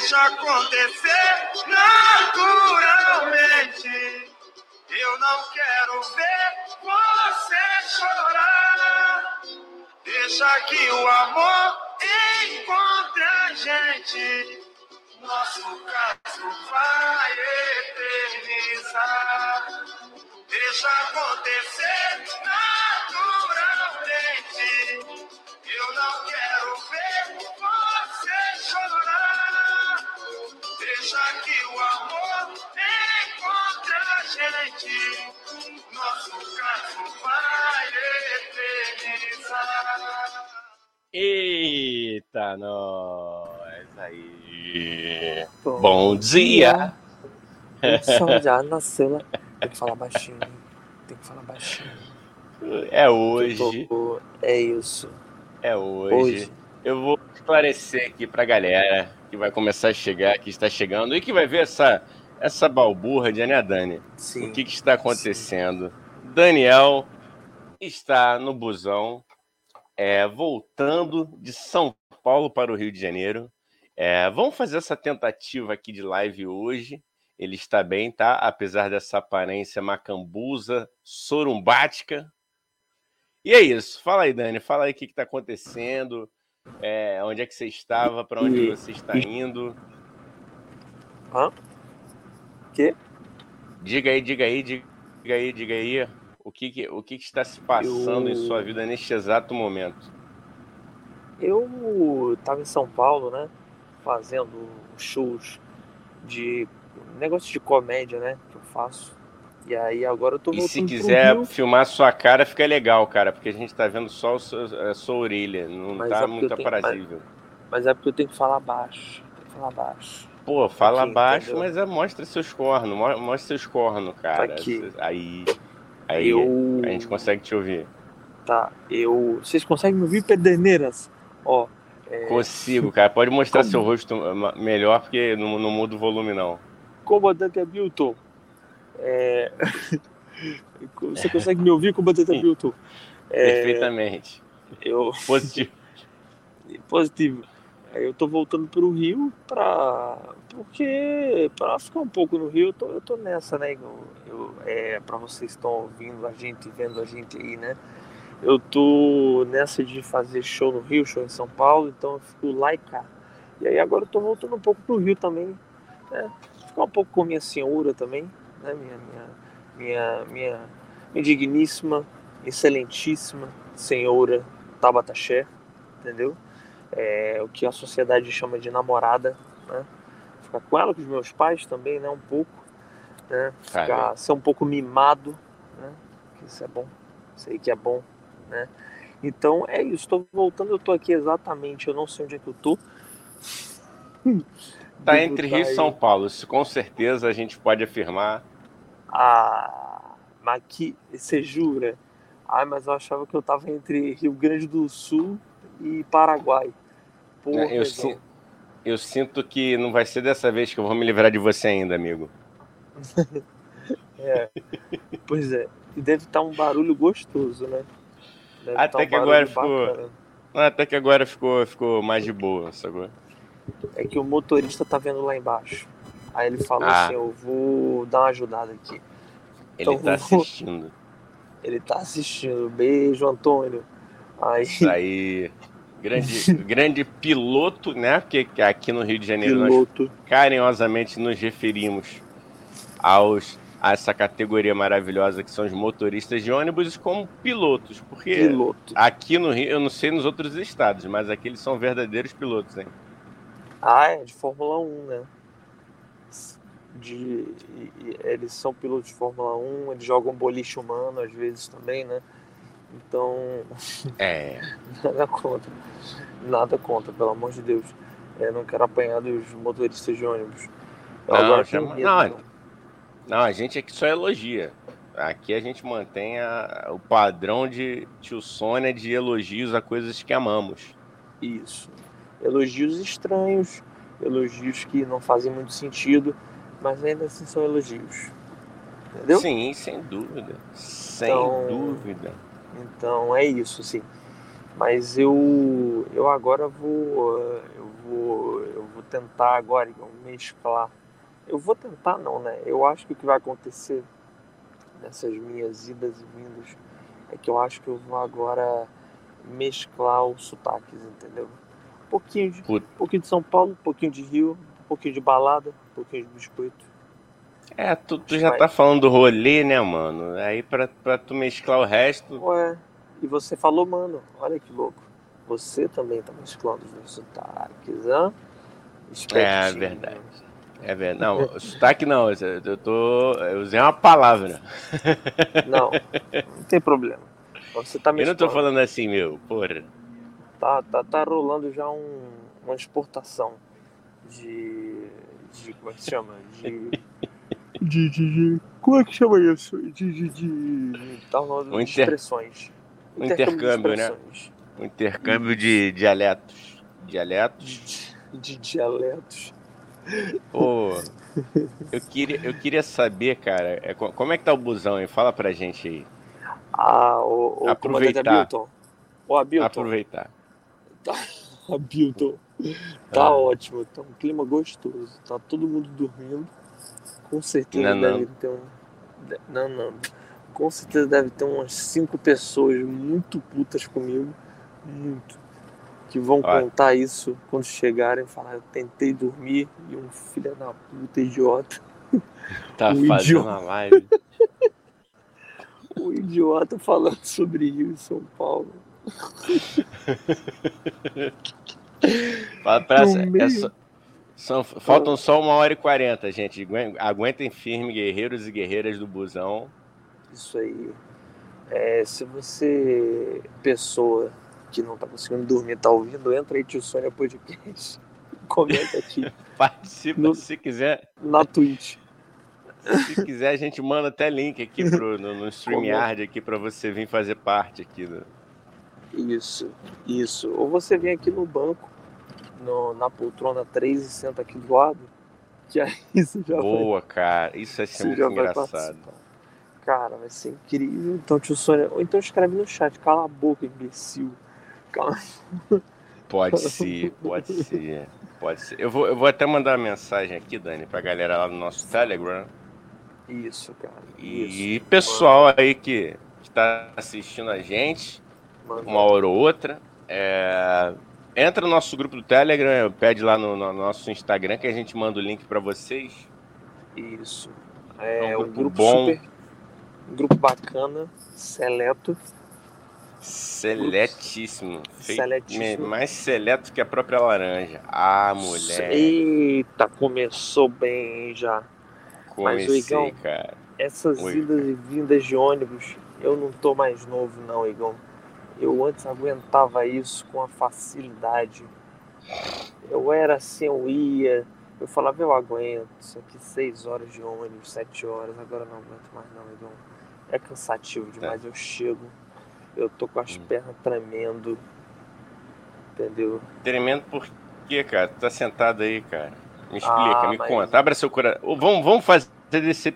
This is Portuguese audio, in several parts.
Deixa acontecer naturalmente. Eu não quero ver você chorar. Deixa que o amor encontre a gente. Nosso caso vai eternizar. Deixa acontecer naturalmente. Gente. Nosso caso vai eternizar. Eita, nós aí. Bom, Bom dia. dia. O sol já nasceu lá. Tem que falar baixinho. Tem que falar baixinho. É hoje. Tô... É isso. É hoje. Hoje. Eu vou esclarecer aqui pra galera que vai começar a chegar, que está chegando, e que vai ver essa, essa balburra de né, Dani? Sim. O que, que está acontecendo? Daniel está no busão, é, voltando de São Paulo para o Rio de Janeiro. É, vamos fazer essa tentativa aqui de live hoje. Ele está bem, tá? Apesar dessa aparência macambusa, sorumbática. E é isso. Fala aí, Dani. Fala aí o que está acontecendo. É, onde é que você estava? Para onde você está indo? Hã? Que? Diga aí, diga aí, diga aí, diga aí. O que, que- o que, que está se passando em Eu- sua vida neste exato momento? Eu tava em São Paulo, né? Fazendo shows de negócio de comédia, né? Que eu faço. E aí agora eu tô E se quiser filmar sua cara, fica legal, cara, porque a gente tá vendo só a sua orelha, não Mas tá é muito eu tenho- aprazível. Mas é porque eu tenho que falar baixo. Tem que falar baixo. Pô, fala Aqui, baixo, entendeu? mas é, mostra seus cornos, mo- mostra seus cornos, cara. Aqui. Aí, aí eu. a gente consegue te ouvir. Tá, eu. Vocês conseguem me ouvir, Pederneiras? Ó. É... Consigo, cara. Pode mostrar Como? seu rosto ma- melhor, porque não, não muda o volume, não. Comandante Hamilton. É... Você consegue me ouvir, Comandante Hamilton? É, Perfeitamente. Eu. Positivo. Positivo. Aí eu tô voltando pro Rio pra. Porque. Pra ficar um pouco no Rio, eu tô, eu tô nessa, né? Eu, eu, é, pra vocês que estão ouvindo a gente, vendo a gente aí, né? Eu tô nessa de fazer show no Rio, show em São Paulo, então eu fico lá e cá. E aí agora eu tô voltando um pouco pro Rio também, né? Ficar um pouco com minha senhora também, né? Minha, minha, minha, minha, minha digníssima, excelentíssima senhora Tabata Xé, entendeu? É, o que a sociedade chama de namorada, né? Ficar com ela, com os meus pais também, né? Um pouco, né? Ficar, ser um pouco mimado, né? Isso é bom, sei que é bom, né? Então é isso, estou voltando, eu tô aqui exatamente, eu não sei onde é que eu tô. Tá Devo entre tá Rio e. São Paulo. Isso com certeza a gente pode afirmar. Ah, mas que, você jura? Ai, mas eu achava que eu tava entre Rio Grande do Sul e Paraguai. Porra, Eu, negão. Eu sinto que não vai ser dessa vez que eu vou me livrar de você ainda, amigo. É. Pois é. E deve estar um barulho gostoso, né? Deve Até tá um que agora ficou- bacana. Até que agora ficou, ficou mais de boa, sacou? É que o motorista tá vendo lá embaixo. Aí ele falou Ah. assim: Eu vou dar uma ajudada aqui. Ele Então, tá vou- assistindo. Ele tá assistindo. Beijo, Antônio. Aí, Isso aí. Grande, grande piloto, né? Porque aqui no Rio de Janeiro nós piloto. carinhosamente nos referimos aos a essa categoria maravilhosa que são os motoristas de ônibus como pilotos, porque Piloto. aqui no Rio, eu não sei nos outros estados, mas aqui eles são verdadeiros pilotos, hein? Ah, é, de Fórmula 1, né? De, eles são pilotos de Fórmula 1, eles jogam boliche humano às vezes também, né? Então, É, nada contra. Nada contra, pelo amor de Deus. Eu não quero apanhar dos motoristas de ônibus. Eu Não, chama- medo, não, não. não, a gente aqui só elogia. Aqui a gente mantém a- o padrão de tio Sônia de elogios a coisas que amamos. Isso. Elogios estranhos, elogios que não fazem muito sentido, mas ainda assim são elogios. Entendeu? Sim, sem dúvida. Sem Então- dúvida. Então é isso, assim. Mas eu, eu agora vou, eu vou, eu vou tentar agora mesclar. Eu vou tentar não, né? Eu acho que o que vai acontecer nessas minhas idas e vindas é que eu acho que eu vou agora mesclar os sotaques, entendeu? Um pouquinho de, um pouquinho de São Paulo, um pouquinho de Rio, um pouquinho de balada, um pouquinho de biscoito. É, tu, tu já tá falando do rolê, né, mano? Aí pra, pra tu mesclar o resto. Ué, e você falou, mano, olha que louco. Você também tá mesclando os sotaques, hã? É verdade. É verdade. Não, sotaque não, eu tô. Eu usei uma palavra. Não, não tem problema. Você tá Eu não tô falando assim, meu, porra. Tá, tá, tá rolando já um, uma exportação de. de. como é que se chama? De. de, de, de como é que chama isso? De. de, de tá um inter... expressões. Um intercâmbio, né? Um intercâmbio de dialetos. Dialetos. De, de dialetos. Pô, eu queria, eu queria saber, cara, é, como é que tá o busão aí? Fala pra gente aí. Ah, o, o Aproveitar. Abilton. O Abilton. Aproveitar. Tá, Abilton. Tá ah. ótimo, tá um clima gostoso. Tá todo mundo dormindo. Com certeza não, deve não. ter um. Não, não. Com certeza deve ter umas cinco pessoas muito putas comigo. Muito que vão Olha. contar isso quando chegarem, falar eu tentei dormir e um filho da puta idiota. Tá um fazendo idiota. a live. o idiota falando sobre Rio e São Paulo. Fala pra é só, são, faltam só uma hora e quarenta, gente. Aguentem firme, guerreiros e guerreiras do busão. Isso aí. É, se você, pessoa que não tá conseguindo dormir, tá ouvindo, entra aí, Tio Sônia Podcast. Comenta aqui. Participa no, se quiser. Na Twitch. Se quiser, a gente manda até link aqui pro, no, no StreamYard aqui para você vir fazer parte aqui. Do... Isso, isso. Ou você vem aqui no banco, no, na poltrona 3 e senta aqui do lado. Que aí você já Boa, vai, cara. Isso vai ser muito engraçado. Cara, vai ser incrível. Então, tio Sônia. Ou então escreve no chat, cala a boca, imbecil. Cala Pode ser, pode ser. Pode ser. Eu vou, eu vou até mandar uma mensagem aqui, Dani, pra galera lá no nosso Telegram. Isso, cara. E isso. pessoal Mano. aí que está assistindo a gente, Mano. uma hora ou outra, é... entra no nosso grupo do Telegram, pede lá no, no nosso Instagram que a gente manda o link para vocês. Isso. É, é um grupo, grupo bom. Super, um grupo bacana, seleto. Seletíssimo. Seletíssimo. Mais seleto que a própria laranja. Ah, mulher. Eita, começou bem já. Comecei, Mas, Igão, cara. essas Oi, idas cara. e vindas de ônibus, eu não tô mais novo, não, Igão. Eu antes aguentava isso com a facilidade. Eu era assim, eu ia, eu falava, eu aguento, isso aqui seis horas de ônibus, sete horas, agora não aguento mais não, Igão. É cansativo demais, é. eu chego, eu tô com as hum. pernas tremendo, entendeu? Tremendo por quê, cara? Tu tá sentado aí, cara. Me explica, ah, me mas... conta. Abra seu coração. Vamos, vamos fazer desse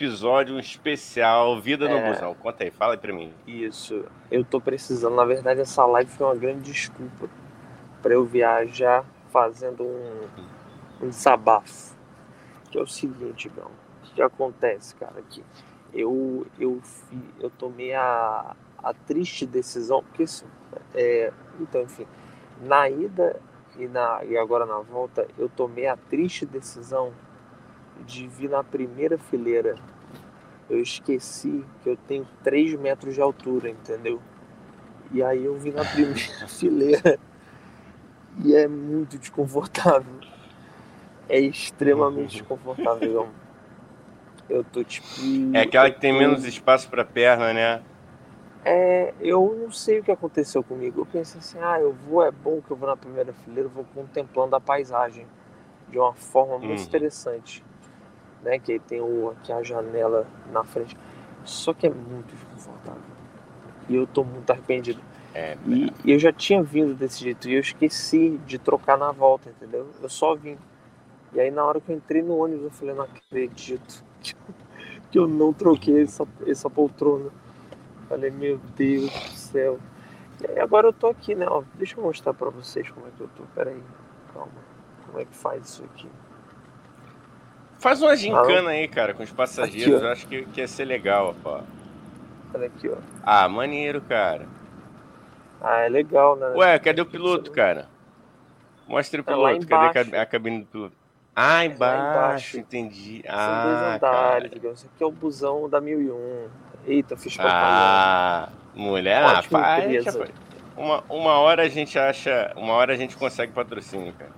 episódio especial Vida no é... Busão. Conta aí, fala aí pra mim. Isso. Eu tô precisando. Na verdade, essa live foi uma grande desculpa para eu viajar fazendo um, um desabafo. Que é o seguinte, Gão. O que acontece, cara, aqui? Eu, eu, eu tomei a, a triste decisão, porque isso, é, então, enfim, na ida e, na, e agora na volta, eu tomei a triste decisão de vir na primeira fileira. Eu esqueci que eu tenho 3 metros de altura, entendeu? E aí eu vim na primeira fileira e é muito desconfortável. É extremamente desconfortável. Eu tô tipo. É aquela que tem menos espaço para perna, né? É, eu não sei o que aconteceu comigo. Eu pensei assim, ah, eu vou, é bom que eu vou na primeira fileira, vou contemplando a paisagem de uma forma muito uhum. interessante. Né? Que tem o, aqui a janela na frente. Só que é muito desconfortável. E eu tô muito arrependido. É, e, e eu já tinha vindo desse jeito e eu esqueci de trocar na volta, entendeu? Eu só vim. E aí na hora que eu entrei no ônibus eu falei, não acredito que eu não troquei essa, essa poltrona. Falei, meu Deus do céu. E aí agora eu tô aqui, né? Ó, deixa eu mostrar pra vocês como é que eu tô. Pera aí, calma. Como é que faz isso aqui? Faz uma gincana aí, cara, com os Aqui, passageiros. ó. Eu acho que, que ia ser legal, ó. Olha aqui, ó. Ah, maneiro, cara. Ah, é legal, né? Ué, cadê o piloto, cara? Mostra o É piloto. Cadê a cabine do piloto? Ah, embaixo, embaixo. entendi. São Ah, dois andares, cara. digamos. Esse aqui é o busão da 1001. Eita, fiz propaganda. Ah, mulher, ah, Ótima empresa. rapaz. Uma, uma hora a gente acha, uma hora a gente consegue patrocínio, cara.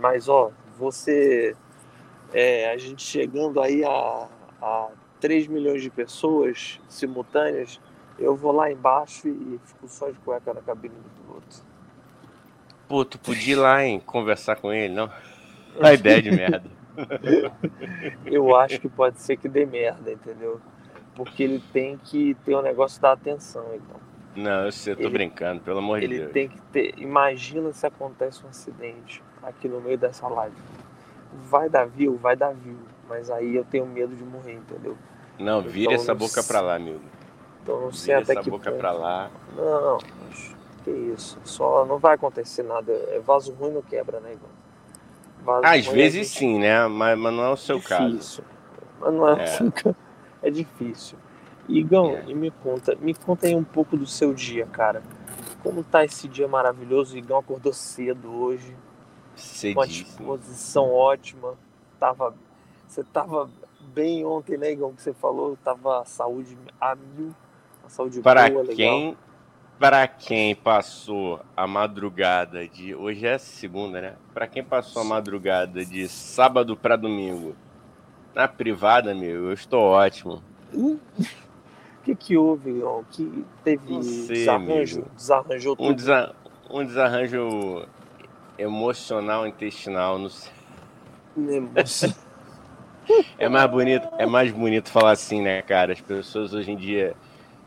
Mas, ó, você. É, a gente chegando aí a, a 3 milhões de pessoas simultâneas, eu vou lá embaixo e fico só de cueca na cabine do piloto. Pô, tu podia ir lá, hein, conversar com ele, não? A ideia de merda. Eu acho que pode ser que dê merda, entendeu? Porque ele tem que ter o negócio da atenção, então. Não, eu sei, eu tô Ele- brincando, pelo amor de Ele Deus. tem que ter. Imagina se acontece um acidente aqui no meio dessa live. Vai dar view, vai dar view. Mas aí eu tenho medo de morrer, entendeu? Não, vira Então, essa não boca pra lá, amigo. Então não sei Vira até essa que boca ponto. pra lá. Não, mas que isso. Só não vai acontecer nada. É vaso ruim não quebra, né, Igor? Vaso Às ruim, vezes gente- sim, né? Mas, mas não é o seu caso. difícil. Mas não é, é. difícil. Igão, É. e me conta, me conta aí um pouco do seu dia, cara. Como tá esse dia maravilhoso? O Igão acordou cedo hoje, com a Cedíssimo. disposição ótima. Tava, você tava bem ontem, né, Igão? Que você falou, tava a saúde a mil, a saúde Para boa, legal. quem, para quem passou a madrugada de. Hoje é segunda, né? Para quem passou a madrugada de sábado para domingo na privada, amigo, eu estou ótimo. O que que houve, Igão? Que teve sei, desarranjo? amigo. Desarranjou Um, tudo? desa- um desarranjo emocional, intestinal, não sei. É mais bonito, é mais bonito falar assim, né, cara? As pessoas hoje em dia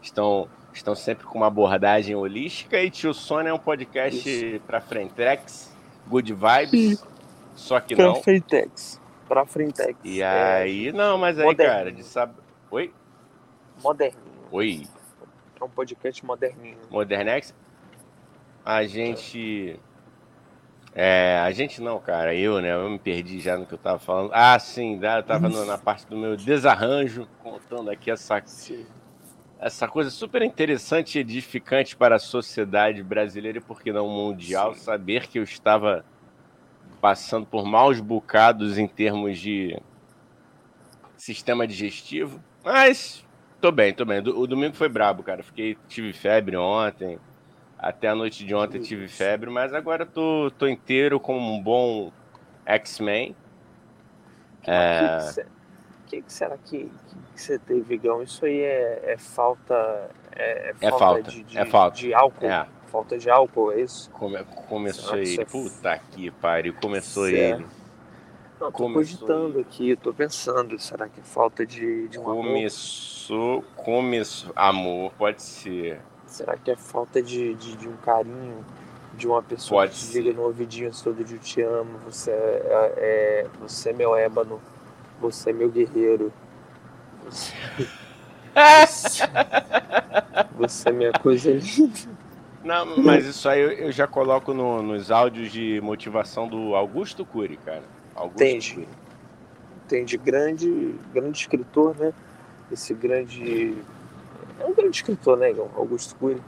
estão estão sempre com uma abordagem holística e Tio Sônia é um podcast pra Frentex, good vibes, só que Pra não. Frentex. Pra Frentex. E É, aí, não, mas aí, moderno. cara, de sábado. Oi? moderninho. Oi, É um podcast moderninho. Modernex? A gente. É, a gente não, cara, eu, né? Eu me perdi já no que eu tava falando. Ah, sim, eu tava no- na parte do meu desarranjo, contando aqui essa, essa coisa super interessante e edificante para a sociedade brasileira e, por que não, mundial, Sim. saber que eu estava passando por maus bocados em termos de sistema digestivo. Mas tô bem, tô bem. O domingo foi brabo, cara. Fiquei, tive febre ontem. Até a noite de ontem tive febre, mas agora tô, tô inteiro como um bom X-Men. Que, É. que, que, será que, que, que você teve, Igão? Isso aí é, é falta. É, é É falta, falta, de, de, é falta. de álcool. É, Falta de álcool, é isso? come- começou Será ele. é- Puta que pariu, começou Certo. ele. Não, tô Começou cogitando aqui, tô pensando, será que é falta de, de um amor? Começou, começou. Amor, pode ser. Será que é falta de, de, de um carinho, de uma pessoa Pode que te diga no ouvidinho todo dia eu te amo, você é, é- você é meu ébano, você é meu guerreiro, você, você, você é minha coisa linda. Não, mas isso aí eu, já coloco no- nos áudios de motivação do Augusto Cury, cara. Augusto Entendi. Cury. Entende? Grande, grande escritor, né? Esse grande. É grande escritor, né? Augusto Cury.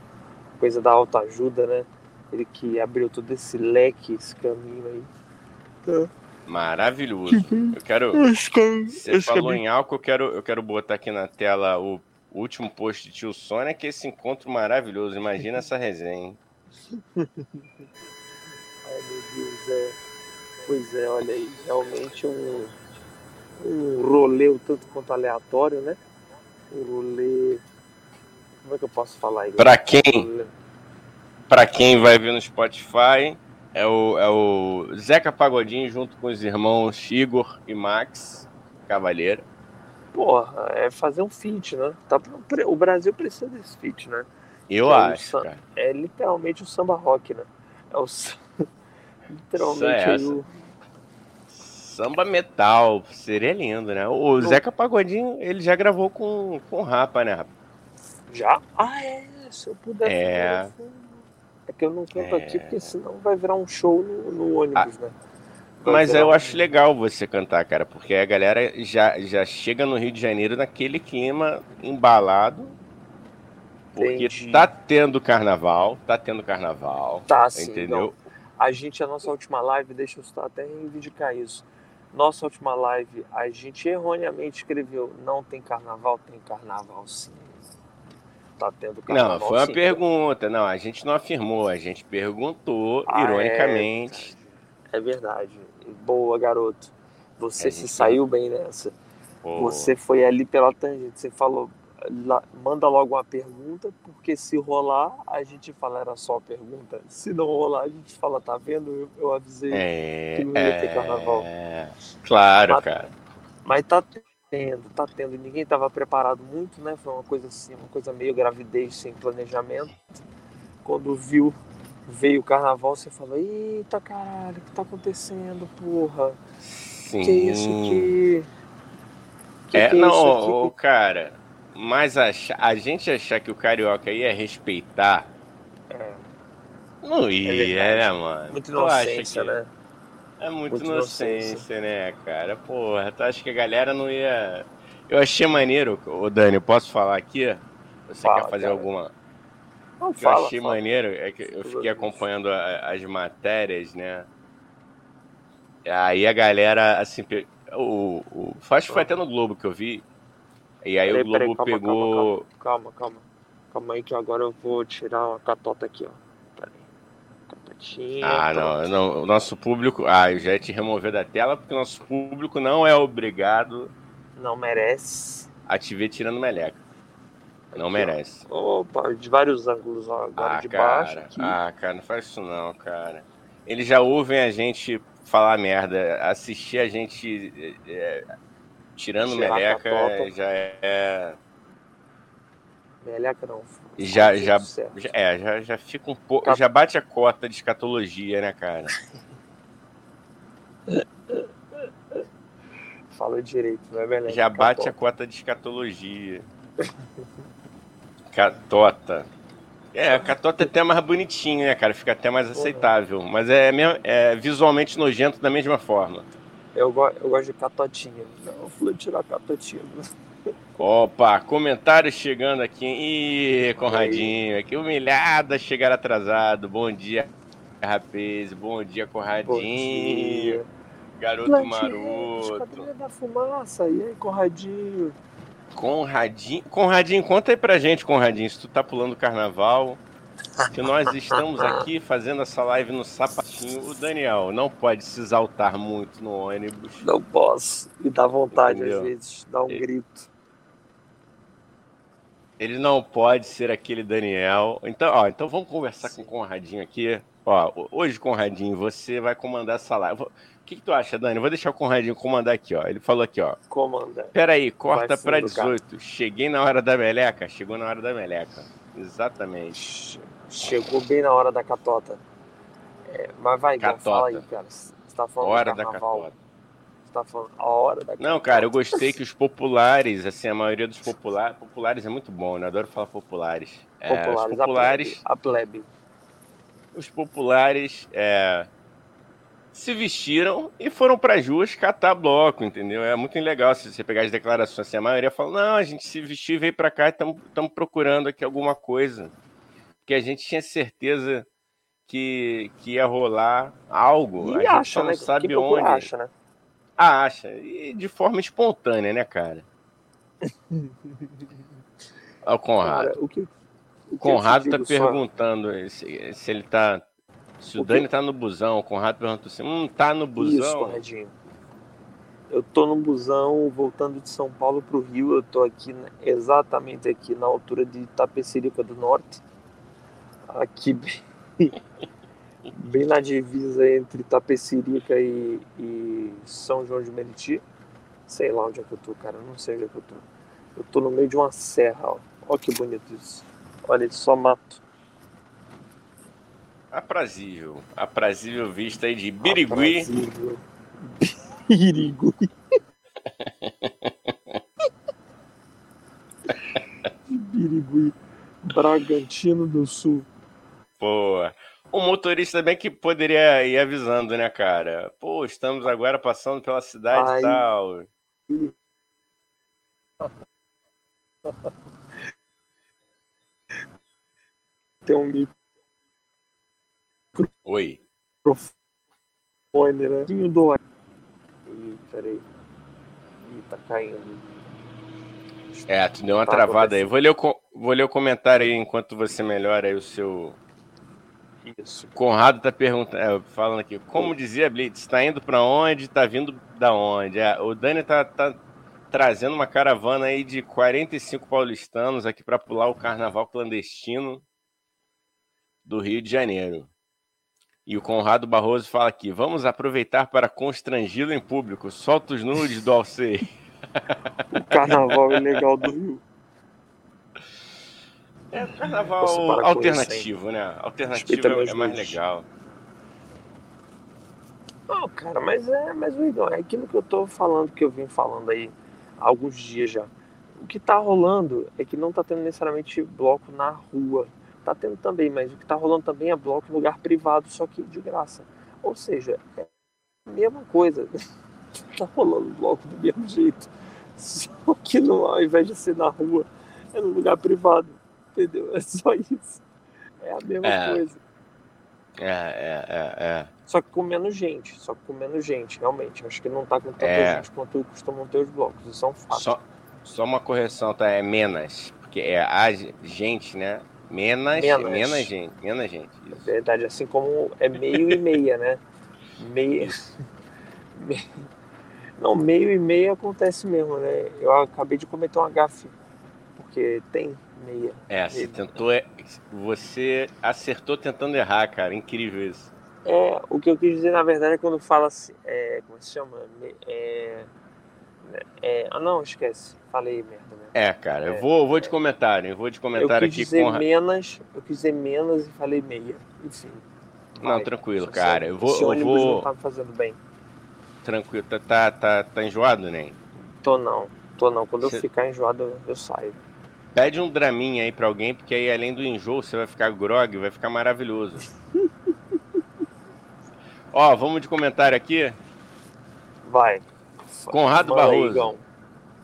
Coisa da autoajuda, né? Ele que abriu todo esse leque, esse caminho aí. Maravilhoso. Eu quero. Esse caminho. Você falou em álcool, eu quero, eu quero botar aqui na tela o último post de tio Sônia, que é esse encontro maravilhoso. Imagina essa resenha, hein? Ai, meu Deus, é. Pois é, olha aí, realmente um, um rolê um tanto quanto aleatório, né? Um rolê. Como é que eu posso falar aí? Pra quem, pra quem vai ver no Spotify, é o, é o Zeca Pagodinho junto com os irmãos Igor e Max Cavalheiro. Porra, é fazer um feat, né? Tá, o Brasil precisa desse feat, né? Eu É acho, isso. É literalmente o samba rock, né? É o. literalmente Isso é o. Samba metal, seria lindo, né? O Zeca Pagodinho, ele já gravou com, com o Rapa, né, Rapa? Já? Ah, é. Se eu puder É. É que eu não canto aqui É. porque senão vai virar um show no, no ônibus, né? Vai Mas eu um- acho legal você cantar, cara, porque a galera já, já chega no Rio de Janeiro naquele clima embalado. Porque Entendi. tá tendo carnaval, tá tendo carnaval, Tá, sim. entendeu? não. A gente, a nossa última live, deixa eu só até reivindicar isso. Nossa última live, a gente erroneamente escreveu: não tem carnaval, tem carnaval sim. Tá tendo carnaval Não, foi uma sim. pergunta. Não, a gente não afirmou, a gente perguntou, Ah, ironicamente. É verdade. Boa, garoto. Você A se saiu bem nessa. Você foi ali pela tangente. Você falou, manda logo uma pergunta, porque se rolar, a gente fala, era só pergunta. Se não rolar, a gente fala, tá vendo? Eu, eu avisei. é, que não ia ter carnaval. é, claro, Mas- cara. Mas tá tendo, tá tendo. Ninguém tava preparado muito, né? Foi uma coisa assim, uma coisa meio gravidez sem planejamento. Quando viu, veio o carnaval, você falou, eita caralho, o que tá acontecendo, porra? Sim. Que isso aqui? Que é, que não, isso ô, cara, mas achar- a gente achar que o carioca ia respeitar, É, não ia, verdade. né, mano? acha inocência, que- né? É muito Muita inocência, inocência. né, cara? Porra, tu acha que a galera não ia. Eu achei maneiro, ô Dani, eu posso falar aqui? Você Fala, quer fazer cara. alguma. Não, O que eu fala, achei fala. maneiro é que eu fiquei acompanhando a- as matérias, né? Aí a galera, assim, o, o, acho que foi até no Globo que eu vi. E aí Peraí, o Globo peraí, calma, pegou. Calma, calma. Calma aí que agora eu vou tirar uma catota aqui, ó. Catotinha. Ah, não, não, o nosso público. Ah, eu já ia te remover da tela, porque o nosso público não é obrigado Não merece. a te ver tirando meleca. Não Aqui, ó. merece. Opa, de vários ângulos, ó. Agora Ah, de baixo cara. Ah, cara, não faz isso não, cara. Eles já ouvem a gente falar merda, assistir a gente é, tirando Tirar meleca já é. Meleca não. Já, já, já- é, já, já fica um pouco. Cap- Já bate a cota de escatologia, né, cara? Fala direito, não é meleca. Já bate a cota de escatologia. Catota. É, a catota é até mais bonitinho, né, cara? Fica até mais aceitável. Mas é, mesmo- é visualmente nojento da mesma forma. Eu, go eu gosto de catotinha. Não, eu falei tirar catotinha. Opa, comentários chegando aqui. Ih, Conradinho, que humilhada chegar atrasado. Bom dia, rapaz. Bom dia, Bom Conradinho. dia. Garoto Plantinete, maroto. Da fumaça? E aí, Conradinho? Conradinho. Conradinho, conta aí pra gente, Conradinho, se tu tá pulando o carnaval. Que nós estamos aqui fazendo essa live no sapatinho. O Daniel não pode se exaltar muito no ônibus. Não posso. E dá vontade, Entendeu? às vezes, dá um E- grito. Ele não pode ser aquele Daniel. Então, ó, então vamos conversar com o Conradinho aqui. Ó, hoje, Conradinho, você vai comandar essa live. O que, que tu acha, Dani? Eu Vou deixar o Conradinho comandar aqui, ó. Ele falou aqui, ó. Comanda. Peraí, corta cara. 18. Cheguei na hora da meleca. Chegou na hora da meleca. Exatamente. Chegou bem na hora da catota. É, mas vai, Catota. fala aí, cara. Você tá falando Hora do da carnaval. catota. Tá falando a hora da. Não, cara, eu gostei que os populares, assim, a maioria dos populares. Populares é muito bom, né? Eu adoro falar populares. É, Populares, os populares, A plebe. A plebe. os populares é, se vestiram e foram para as ruas catar bloco, entendeu? É muito legal se você pegar as declarações. Assim, a maioria fala: não, a gente se vestiu e veio para cá e estamos procurando aqui alguma coisa. Porque a gente tinha certeza que, que ia rolar algo. E a gente acha, só não né? sabe procura onde. acha, né? Ah, acha. E de forma espontânea, né, cara? Olha o Conrado. Cara, o que, o que Conrado tá só- perguntando se, se ele tá. Se o, O que- Dani tá no busão, o Conrado perguntou assim: hum, tá no Isso, busão? Conradinho. Eu tô num busão voltando de São Paulo pro Rio. Eu tô aqui, exatamente aqui na altura de Itapecerica do Norte. Aqui bem, bem na divisa entre Itapecerica e, e São João de Meriti. Sei lá onde é que eu tô, cara. Eu não sei onde é que eu tô. Eu tô no meio de uma serra, ó. Ó que bonito isso. Olha, só mato. Aprazível. Aprazível vista aí de Birigui. Aprazível. Birigui. Birigui. Bragantino do Sul. Pô. O motorista bem que poderia ir avisando, né, cara? Pô, estamos agora passando pela cidade e tal. Tem um Oi. microfone, né? Do Ih, peraí. Ih, tá caindo. É, tu deu uma Tá travada aí. Vou ler, o, vou ler o comentário aí enquanto você melhora aí o seu. Isso. Conrado tá perguntando, é, falando aqui, como dizia Blitz, tá indo pra onde? Tá vindo da onde? É, o Dani tá, tá trazendo uma caravana aí de 45 paulistanos aqui pra pular o carnaval clandestino do Rio de Janeiro. E o Conrado Barroso fala aqui: vamos aproveitar para constrangê-lo em público. Solta os nudes do Alcei. O carnaval ilegal do Rio. É carnaval alternativo, né? Alternativo é, é mais legal. Não, cara, mas é, mas o Igor, é aquilo que eu tô falando, que eu vim falando aí há alguns dias já. O que tá rolando é que não tá tendo necessariamente bloco na rua. Tá tendo também, mas o que tá rolando também é bloco em lugar privado, só que de graça. Ou seja, é a mesma coisa. tá rolando bloco do mesmo jeito. Só que não, ao invés de ser na rua, é no lugar privado. Entendeu? É só isso. É a mesma É. coisa. É, é, é, é. Só que com menos gente, só que com menos gente, realmente. Acho que não tá com tanta É. gente quanto costumam ter os blocos. Isso é um fato. Só, só uma correção, tá? É menos. Porque é a ge- gente, né? Menos, Menos. menos, gente. Menos gente. Isso. verdade, assim como é meio e meia, né? Meia. Me- Não, meio e meia acontece mesmo, né? Eu acabei de cometer um gafe. Porque tem meia. É, você tentou. é- Você acertou tentando errar, cara. Incrível isso. É, o que eu quis dizer, na verdade, é quando fala assim. É, como se chama? É, é, ah, não, esquece. Falei merda, né? É, cara. Eu É. vou, vou de comentário. Eu vou de Eu comentário quis aqui dizer com. menos, eu quis dizer menos e falei meia. Enfim. Não, Vai. tranquilo, cara. Eu vou. esse Eu vou não tá fazendo bem. Tranquilo. Tá, tá, tá, tá enjoado, né? Tô não, tô não. Quando Cê- eu ficar enjoado, eu saio. Pede um draminha aí pra alguém, porque aí além do enjoo, você vai ficar grog, vai ficar maravilhoso. Ó, vamos de comentário aqui. Vai. Conrado aí, Barroso. Igão.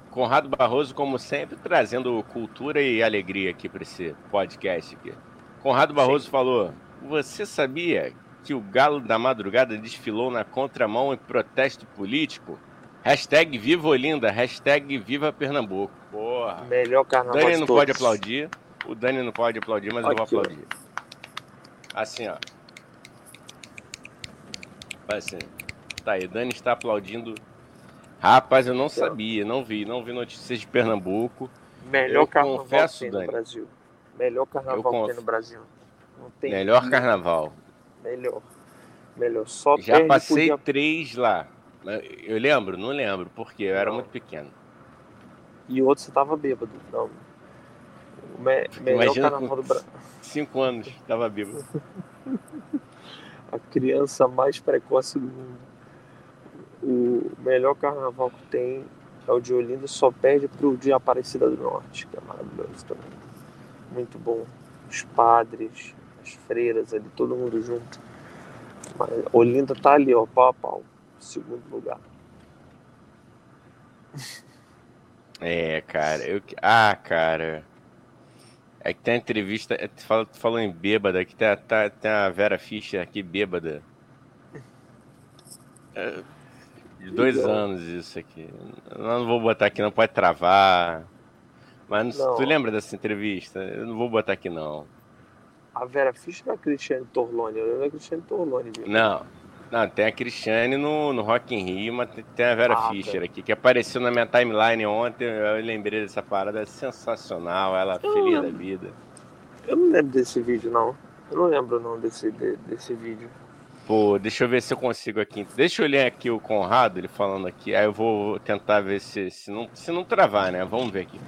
Conrado Barroso, como sempre, trazendo cultura e alegria aqui para esse podcast aqui. Conrado Barroso falou: Você sabia que o Galo da Madrugada desfilou na contramão em protesto político? Hashtag Viva Olinda, hashtag Viva Pernambuco. Porra. Melhor carnaval Dani de não todos. pode aplaudir. O Dani não pode aplaudir, mas eu vou Aqui, aplaudir. Assim, ó. Assim. Tá aí, Dani está aplaudindo. Rapaz, eu não Aqui, sabia, não vi, não vi notícias de Pernambuco. Melhor Eu carnaval confesso, que tem Dani. no Brasil. Melhor carnaval Eu que tem conf- no Brasil. Não tem Melhor carnaval. Melhor. Melhor. Só Já passei três lá. Eu lembro? Não lembro, porque eu era muito pequeno. E outro você tava bêbado. Não. O me- melhor Imagina carnaval do Brasil. Cinco anos, tava vivo. A criança mais precoce do mundo. O melhor carnaval que tem é o de Olinda, só perde pro de Aparecida do Norte, que é maravilhoso também. Muito bom. Os padres, as freiras ali, todo mundo junto. Mas Olinda tá ali, ó, pau a pau. Segundo lugar. É, cara. Eu... Ah, cara. É que tem a entrevista. é, Tu falou, tu falou em bêbada, que tem, a- tá, tem a Vera Fischer aqui bêbada. É, de dois Legal. anos isso aqui. Eu não vou botar aqui, não pode travar. Mas não- Não. tu lembra dessa entrevista? Eu não vou botar aqui, não. A Vera Fischer não é a Cristiane Torlone, eu lembro da Cristiane Torlone. viu? Não. Não, tem a Cristiane no, no Rock in Rio, mas tem- a Vera Ah, Fischer tá. aqui, que apareceu na minha timeline ontem. Eu lembrei dessa parada, é sensacional. Ela Eu feliz da vida. Eu não lembro desse vídeo, não. Eu não lembro, não, desse, de- desse vídeo. Pô, deixa eu ver se eu consigo aqui. Deixa eu ler aqui o Conrado, ele falando aqui. Aí eu vou tentar ver se, se, não, se não travar, né? Vamos ver aqui.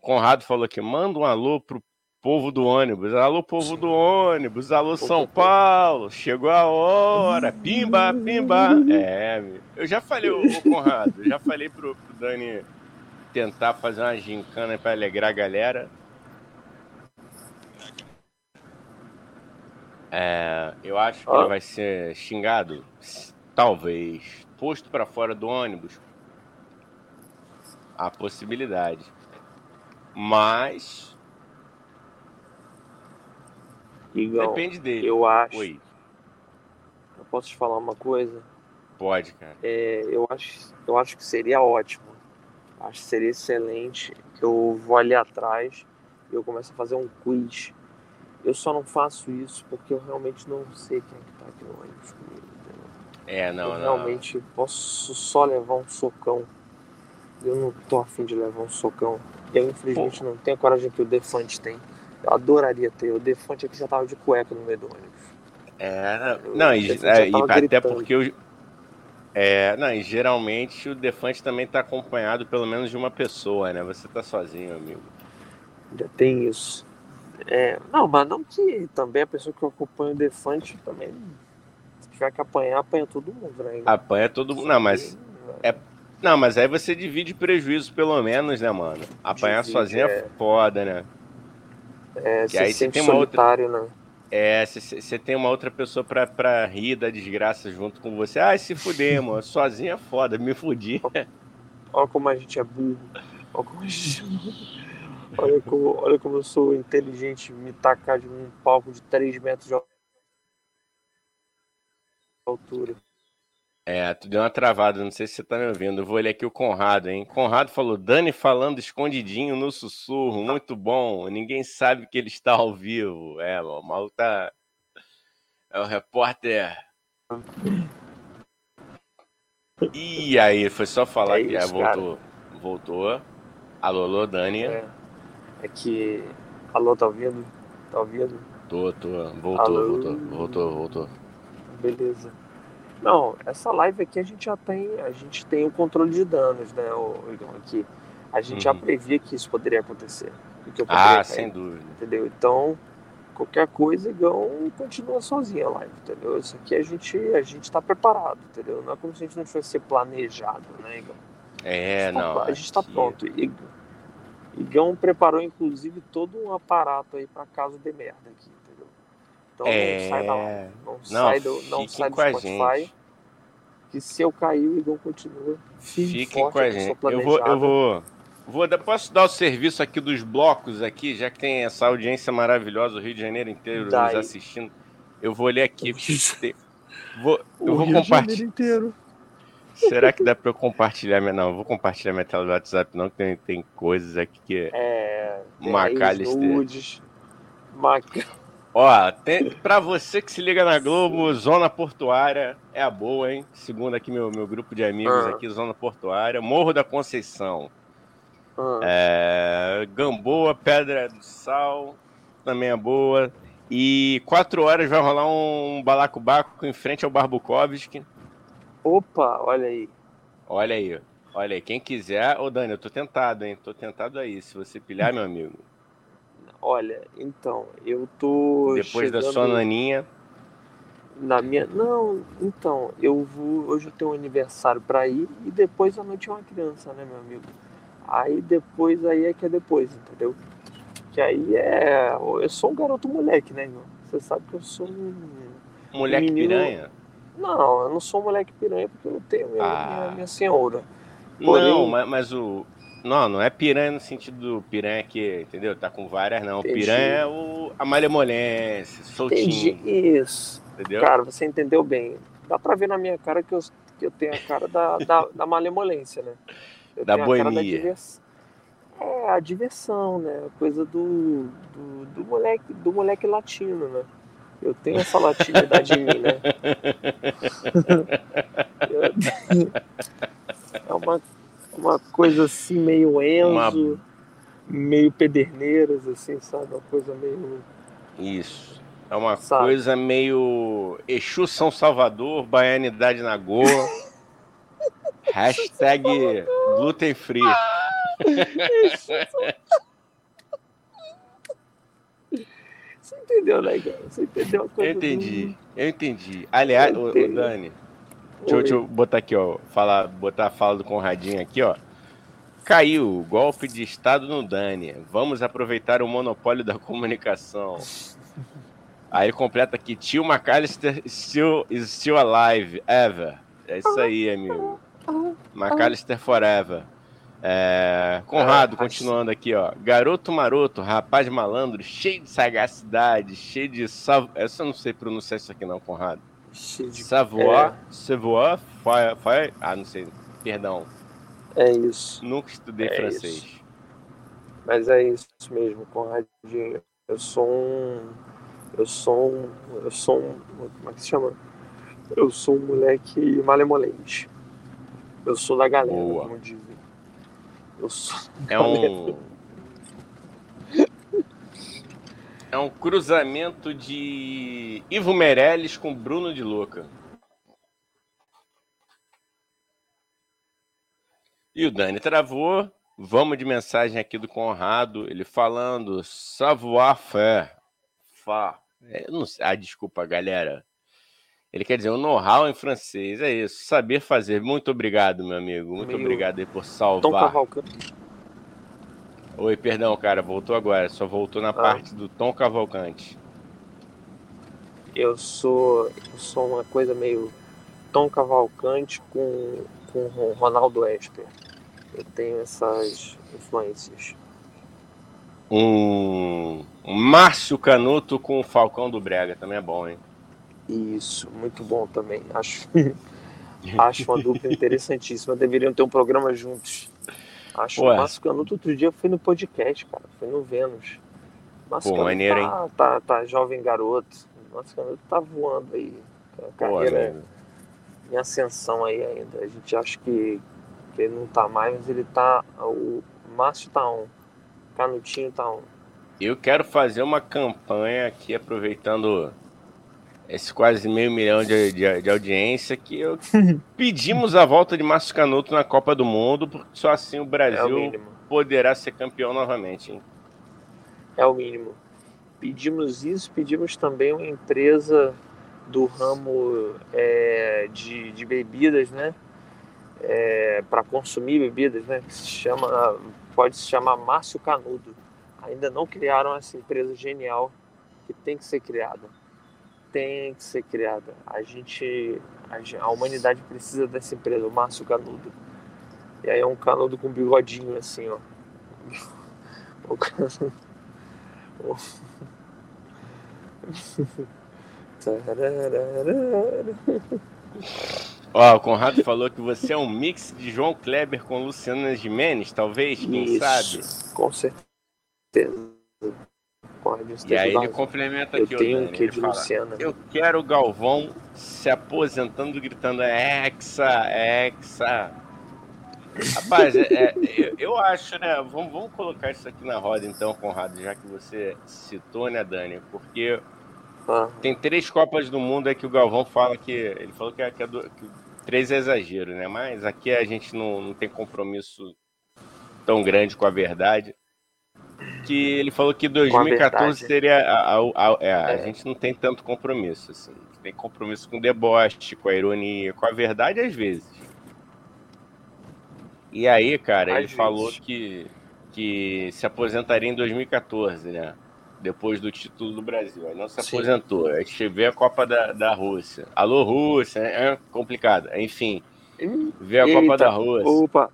Conrado falou aqui: manda um alô pro povo do ônibus. Alô, povo do ônibus. Alô, São Paulo. Chegou a hora. Pimba, pimba. É, eu já falei, ô, ô, Conrado, já falei pro, pro Dani tentar fazer uma gincana pra alegrar a galera. É, eu acho que Ah. ele vai ser xingado, talvez, posto para fora do ônibus. Há possibilidade. Mas Igão, depende dele. eu acho. Oi, Eu posso te falar uma coisa? pode, cara. É, eu, acho, eu acho que seria ótimo. Acho que seria excelente. Eu vou ali atrás e eu começo a fazer um quiz. Eu só não faço isso porque eu realmente não sei quem é que tá aqui no ônibus comigo. É, não, eu não. realmente posso só levar um socão. Eu não tô afim de levar um socão. Eu infelizmente não tenho a coragem que o Defante tem. Eu adoraria ter. O Defante aqui já tava de cueca no meio do ônibus. É, não, e, já é, e até porque o. É, não, e geralmente o Defante também tá acompanhado pelo menos de uma pessoa, né? Você tá sozinho, amigo. Ainda tem isso. É, não, mas não que também a pessoa que acompanha o Defante também. Se tiver que apanhar, apanha todo mundo, né? Apanha todo mundo. Não, mas. É, Não, mas aí você divide prejuízo, pelo menos, né, mano? Apanhar Divide, sozinho é é. foda, né? É, que você aí você tem uma outra- né? É, você tem uma outra pessoa pra, pra rir da desgraça junto com você. Ai, se fuder, mano. Sozinho é foda, me fudi. Olha como a gente é burro. Olha como, gente... olha como, olha como eu sou inteligente me tacar de um palco de 3 metros de altura. É, tu deu uma travada, não sei se você tá me ouvindo. Eu vou ler aqui o Conrado, hein? Conrado falou: Dani falando escondidinho no sussurro, muito bom. Ninguém sabe que ele está ao vivo. É, o maluco tá. É o repórter. E aí, foi só falar É que já isso, voltou. Voltou. Alô, alô, Dani. É, é que. Alô, tá ouvindo? Tá ouvindo? Tô, tô. Voltou, Alô? voltou, voltou, voltou. Beleza. Não, essa live aqui a gente já tem, a gente tem o controle de danos, né, Igor, aqui. A gente já Uhum. previa que isso poderia acontecer. Que eu poderia Ah, cair, sem dúvida. Entendeu? Então, qualquer coisa, Igão continua sozinha a live, entendeu? Isso aqui a gente, a gente tá preparado, entendeu? Não é como se a gente não tivesse planejado, né, Igão? É, a tá, não. a gente tá aqui- pronto. Igão, Igão preparou, inclusive, todo um aparato aí para caso de merda aqui, Então não sai da live. É. Não, Não, sai do, não sai do Spotify. Que se eu cair, o Igor continua. Fiquem forte, com a gente. Eu vou, eu vou, vou posso dar o serviço aqui dos blocos aqui, já que tem essa audiência maravilhosa, o Rio de Janeiro inteiro Dá nos assistindo. Eu vou ler aqui. Vou, eu O vou compartilhar. Será que dá pra eu compartilhar minha. Não, eu vou compartilhar minha tela do WhatsApp, não, que tem, tem coisas aqui que. É. Macalister. Ó, tem, pra você que se liga na Globo, Zona Portuária é a boa, hein? Segundo aqui meu, meu grupo de amigos Ah. aqui, Zona Portuária. Morro da Conceição. Ah, É, Gamboa, Pedra do Sal, também é boa. E quatro horas vai rolar um balacobaco em frente ao Barbukovski. Opa, olha aí. Olha aí, olha aí. Quem quiser. Ô, Dani, eu tô tentado, hein? Tô tentado aí. Se você pilhar, meu amigo. Olha, então, eu tô. Depois da sua naninha. Na minha. Não, então, eu vou. Hoje eu tenho um aniversário pra ir e depois à noite é uma criança, né, meu amigo? Aí depois, aí é que é depois, entendeu? Que aí é. Eu sou um garoto moleque, né, irmão? Você sabe que eu sou um. Moleque Menino- piranha. Não, eu não sou um moleque piranha porque eu tenho Ah. minha, minha senhora. Porém- Não, mas, mas o. Não, não é piranha no sentido do piranha que, entendeu? Tá com várias, não. Entendi. Piranha é o, a malemolência, soltinho, Entendi. Isso. entendeu? Cara, você entendeu bem. Dá pra ver na minha cara que eu, que eu tenho a cara da, da, da malemolência, né? Eu Da tenho a cara da boemia. diversão. É, a diversão, né? A coisa do, do, do moleque, do moleque latino, né? Eu tenho essa latinidade em mim, né? Eu- É uma, uma coisa assim, meio Enzo, meio Pederneiras, assim, sabe? Uma coisa meio. Isso. É uma Sabe. coisa meio Exu São Salvador, baianidade na Goa. Hashtag gluten free. Você entendeu, né, cara? Você entendeu a Eu coisa entendi, eu entendi. Aliás, Eu ô, ô, entendi. Dani. Deixa eu, deixa eu botar aqui, ó. Falar, botar a fala do Conradinho aqui, ó. Caiu, golpe de Estado no Dani. Vamos aproveitar o monopólio da comunicação. Aí ele completa aqui, tio McAllister still, is still alive, ever. É isso aí, amigo. McAllister forever. É, Conrado, continuando aqui, ó. Garoto maroto, rapaz malandro, cheio de sagacidade, cheio de. Essa eu não sei pronunciar isso aqui, não, Conrado. De- Savoir, savoir, fire, fire. Ah, não sei. Perdão. É isso. Nunca estudei É francês. isso. Mas é isso mesmo, Conradinho. Eu sou um. Eu sou um. Eu sou um. Como é que se chama? Eu sou um moleque malemolente. Eu sou da galera, Boa. como dizem. Eu sou. É um. É um cruzamento de Ivo Meirelles com Bruno de Luca. E o Dani travou. Vamos de mensagem aqui do Conrado. Ele falando savoir-faire. Fa. É, não. Ah, desculpa, galera. Ele quer dizer o know-how em francês. É isso. Saber fazer. Muito obrigado, meu amigo. Muito Meio obrigado aí por Tom salvar. Cavalcante. Oi, perdão, cara, voltou agora. Só voltou na parte do Tom Cavalcante. Eu sou. Eu sou uma coisa meio Tom Cavalcante com, com Ronaldo Esper. Eu tenho essas influências. Um, um Márcio Canuto com o Falcão do Brega também é bom, hein? Isso, muito bom também. Acho, acho uma dupla interessantíssima. Deveriam ter um programa juntos. Acho Ué. o Márcio Canuto outro dia foi no podcast, cara. Foi no Vênus. Márcio Pô, Canuto maneiro, tá, tá, tá jovem garoto. Márcio Canuto tá voando aí. A Pô, carreira amigo. em ascensão aí ainda. A gente acha que, que ele não tá mais, mas ele tá. O Márcio tá on. Canutinho tá on. Eu quero fazer uma campanha aqui, aproveitando esse quase meio milhão de, de, de audiência, que eu pedimos a volta de Márcio Canuto na Copa do Mundo, porque só assim o É o Brasil poderá ser campeão novamente, hein? É o mínimo. Pedimos isso, pedimos também uma empresa do ramo é, de, de bebidas, né? para consumir bebidas, né? Que se chama, pode se chamar Márcio Canudo. Ainda não criaram essa empresa genial que tem que ser criada. Tem que ser criada. A gente, a, a humanidade precisa dessa empresa, o Márcio Canudo. E aí é um canudo com bigodinho assim, ó. O canudo. Ó, o Conrado falou que você é um mix de João Kleber com Luciana Gimenez, talvez, quem sabe? Com certeza. E aí ele complementa Eu aqui, ó, tenho Dani, ele de fala, Luciana. Eu quero o Galvão se aposentando, gritando Hexa, Hexa. Rapaz, é- é, eu, eu acho, né? Vamos, vamos colocar isso aqui na roda então, Conrado, já que você citou, né, Dani? Porque Ah, tem três Copas do Mundo aí que o Galvão fala que. Ele falou que, é, que, é do- que três é exagero, né? Mas aqui a gente não, não tem compromisso tão grande com a verdade. Que ele falou que 2014 verdade. seria. A, a- a- é, a É. gente não tem tanto compromisso. Assim. Tem compromisso com o deboche, com a ironia, com a verdade às vezes. E aí, cara, ele falou que, que se aposentaria em 2014, né? Depois do título do Brasil. Aí não se Sim. aposentou. Aí veio a Copa da, da Rússia. Alô, Rússia, é complicado. Enfim, veio a Copa Eita, da Rússia. Opa!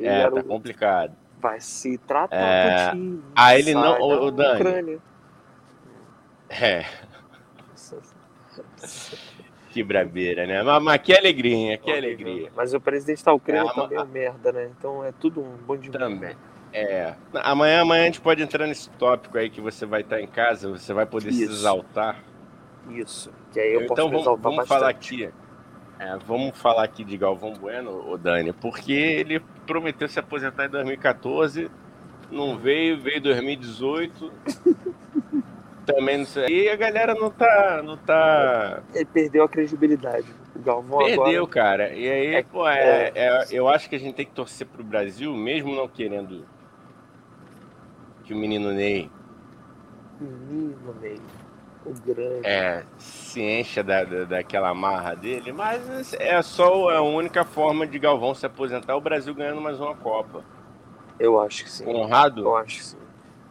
É, tá complicado. Vai se tratar É. contigo. Ah, ele não- ô, ô, Dani. Ucrânia. É, que brabeira, né? Mas, mas que alegria, que alegria. Mas o presidente da Ucrânia É, também é um merda, né? Então é tudo um bom de Também. É. Amanhã, amanhã a gente pode entrar nesse tópico aí que você vai estar em casa, você vai poder se Isso. exaltar. Isso. Que aí eu posso então me vamos, exaltar vamos bastante. falar aqui. É, vamos falar aqui de Galvão Bueno, o Dani, porque ele prometeu se aposentar em 2014, não veio, veio em 2018. Também não sei. E a galera não tá. Não tá. Ele perdeu a credibilidade. O Galvão Perdeu, agora. cara. E aí, É- pô, é, é- eu acho que a gente tem que torcer pro Brasil, mesmo não querendo que o menino Ney Menino, meio. O grande. é, se encha da, da- daquela marra dele, mas é só a única forma de Galvão se aposentar, o Brasil ganhando mais uma Copa. Eu acho que sim. Conrado, Eu acho que sim.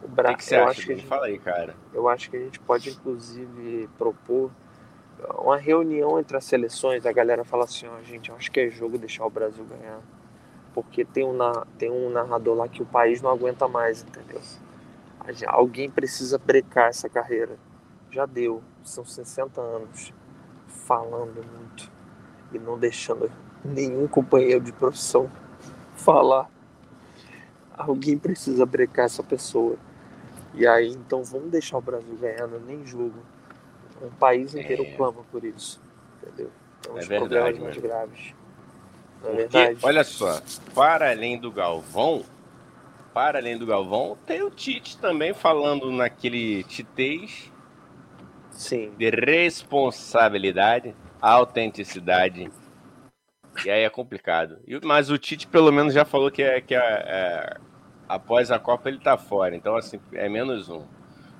O O Bra... que, que você eu acha, acho que gente Fala aí, cara. Eu acho que a gente pode, inclusive, propor uma reunião entre as seleções. A galera fala assim: ó, gente, eu acho que é jogo deixar o Brasil ganhar. Porque tem um, na- tem um narrador lá que o país não aguenta mais, entendeu? Alguém precisa brecar essa carreira. Já deu. São 60 anos falando muito e não deixando nenhum companheiro de profissão falar. Alguém precisa brecar essa pessoa. E aí, então, vamos deixar o Brasil ganhando, nem jogo. Um país inteiro É. clama por isso. Entendeu? Então, É os verdade, muito graves. É Porque, verdade? olha só, para além do Galvão, para além do Galvão, tem o Tite também falando naquele titez Sim. de responsabilidade, autenticidade. E aí é complicado. Mas o Tite pelo menos já falou que, é, que é, é, após a Copa ele tá fora. Então, assim, é menos um.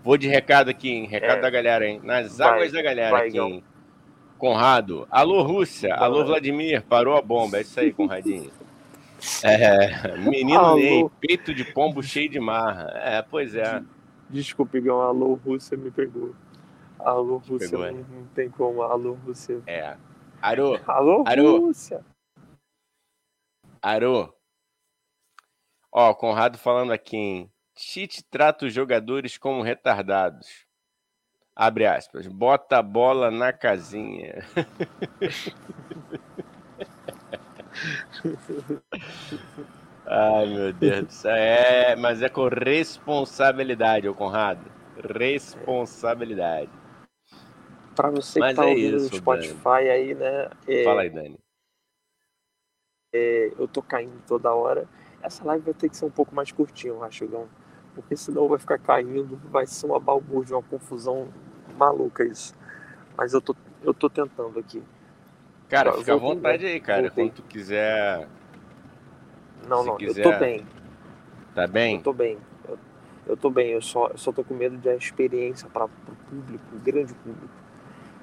Vou de recado aqui, hein? Recado É. da galera, hein? Nas Vai, águas da galera vai, aqui, hein? Conrado. Alô, Rússia. Alô, Vladimir. Parou a bomba. É isso aí, Conradinho. É, menino Alô. Ney, peito de pombo cheio de marra. É, pois é. Desculpe, Gão. Alô, Rússia me pegou. Alô, Rússia, pegou, né? não tem como. Alô, Rússia. É. Arô, Alô, Alô. Rússia. Arô. Ó, Conrado falando aqui, hein? Tite trata os jogadores como retardados. Abre aspas. Bota a bola na casinha. Ai, meu Deus do céu. É, mas é com responsabilidade, ô Conrado. Responsabilidade. Pra você Mas que tá é ouvindo isso, no Spotify aí, né? é, Fala aí, Dani. é, eu tô caindo toda hora. Essa live vai ter que ser um pouco mais curtinha, eu acho, Gão. Porque senão vai ficar caindo, vai ser uma balbúrdia, uma confusão maluca isso. Mas eu tô, eu tô tentando aqui. Cara, Eu fica à voltei, vontade aí, cara. voltei. Quando tu quiser. Não, Se não, eu quiser- tô bem. Tá bem? Eu tô bem. Eu, eu tô bem, eu só, eu só tô com medo de a experiência para o público, o grande público,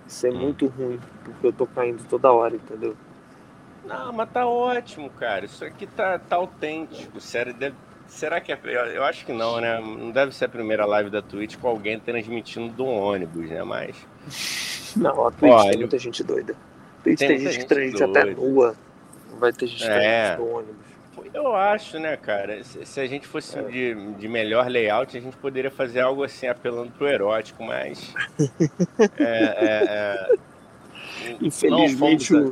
ser Hum. muito ruim, porque eu tô caindo toda hora, entendeu? Não, mas tá ótimo, cara. Isso aqui tá, tá autêntico. Sério, deve- Será que é. Eu, acho que não, né? Não deve ser a primeira live da Twitch com alguém transmitindo um ônibus, né? Mas. Não, a Twitch Ó, tem muita gente doida. Twitch Tem tem, gente que transmite até nua. Vai ter gente que É. transmite no ônibus. Eu acho, né, cara? Se, se a gente fosse É. de, de melhor layout, a gente poderia fazer algo assim, apelando pro erótico, mas. É. é, é... Infelizmente Não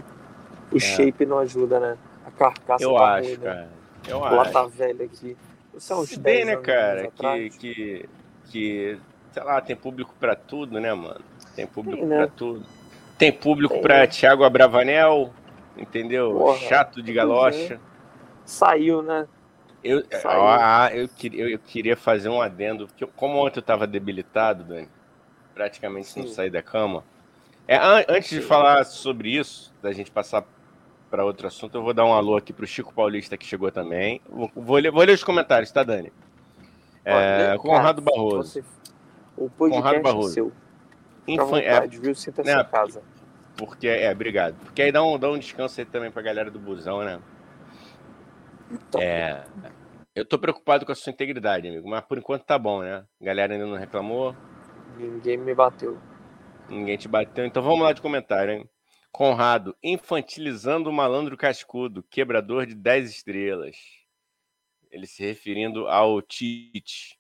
o, o shape não ajuda, né? A carcaça Eu tá acho, ruim, né? cara. Eu Lá acho. tá velho aqui. Isso é uns Se bem, 10 né, cara, que, que, que, sei lá, tem público pra tudo, né, mano? Tem público Tem, né? pra tudo. Tem público Tem, pra né? Thiago Abravanel, entendeu? Porra, Chato de pois galocha. Saiu, né? Eu, Saiu. ah, eu, queria, eu, eu queria fazer um adendo, porque como ontem eu tava debilitado, Dani, praticamente não Sim. saí da cama. É, an- antes de falar sobre isso, da gente passar para outro assunto, eu vou dar um alô aqui pro Chico Paulista que chegou também. Vou, vou ler, vou ler os comentários, tá, Dani? É, Olha, Conrado cara, Barroso. você- o Conrado é Barroso. seu. Infan- é, vontade, viu? Sinta-se né, casa. porque, é, obrigado. Porque aí dá um, dá um descanso aí também pra galera do busão, né? Então, É, eu tô preocupado com a sua integridade, amigo, mas por enquanto tá bom, né? A galera ainda não reclamou, Ninguém me bateu. ninguém te bateu, então vamos lá de comentário, hein? Conrado, infantilizando o malandro cascudo, quebrador de 10 estrelas. Ele se referindo ao Tite.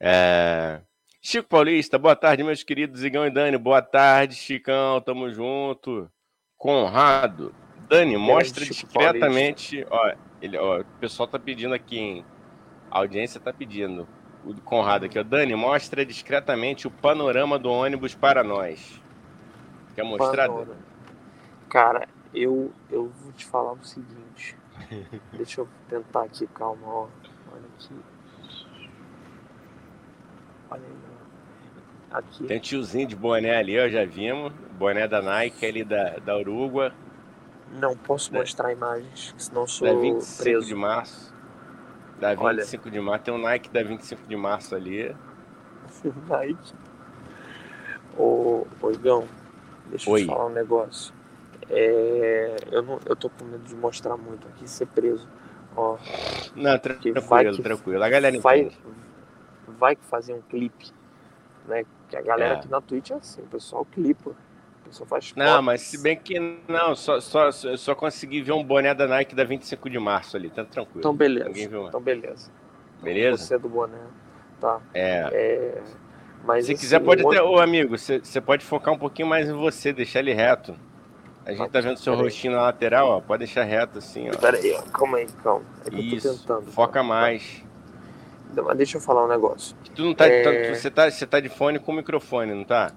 É, Chico Paulista, boa tarde, meus queridos Igão e Dani. Boa tarde, Chicão, tamo junto. Conrado, Dani, mostra discretamente. Ó, ele, ó, o pessoal tá pedindo aqui, hein? A audiência tá pedindo. O do Conrado aqui, ó. Dani, mostra discretamente o panorama do ônibus para nós. Quer mostrar? Dani? Panorama. Cara, eu, eu vou te falar o seguinte. Deixa eu tentar aqui, calma, ó. Olha aqui. Olha aí, ó. Aqui. Tem um tiozinho de boné ali, ó, já vimos. Boné da Nike ali da, da Uruguai. Não posso Da- mostrar imagens, senão Da sou 25 preso. de março. Da Olha. 25 de março. Tem um Nike da 25 de março ali. Nike. Ô, ô Igão, deixa Oi. eu te falar um negócio. É, eu, não, eu tô com medo de mostrar muito aqui, ser preso. Ó, Não, tranquilo, que- tranquilo. A galera vai, entende. vai fazer um clipe, né? Que a galera É. aqui na Twitch é assim, o pessoal clipa. O pessoal faz Não, mas se bem que não, só, só, só, só consegui ver um boné da Nike da 25 de março ali, tá tranquilo. Então beleza. Viu mais. Então beleza. Beleza? Você é do boné. Tá. É. É, mas Se assim, quiser, pode o até. Ô, amigo, você pode focar um pouquinho mais em você, deixar ele reto. A gente tá vendo seu rostinho na lateral, ó. Pode deixar reto assim, ó. Pera aí, calma aí, calma. É que eu tô Isso. tentando. Foca tá? mais. Mas deixa eu falar um negócio. Tu não tá, É. tá- você, tá, você tá de fone com microfone, não tá?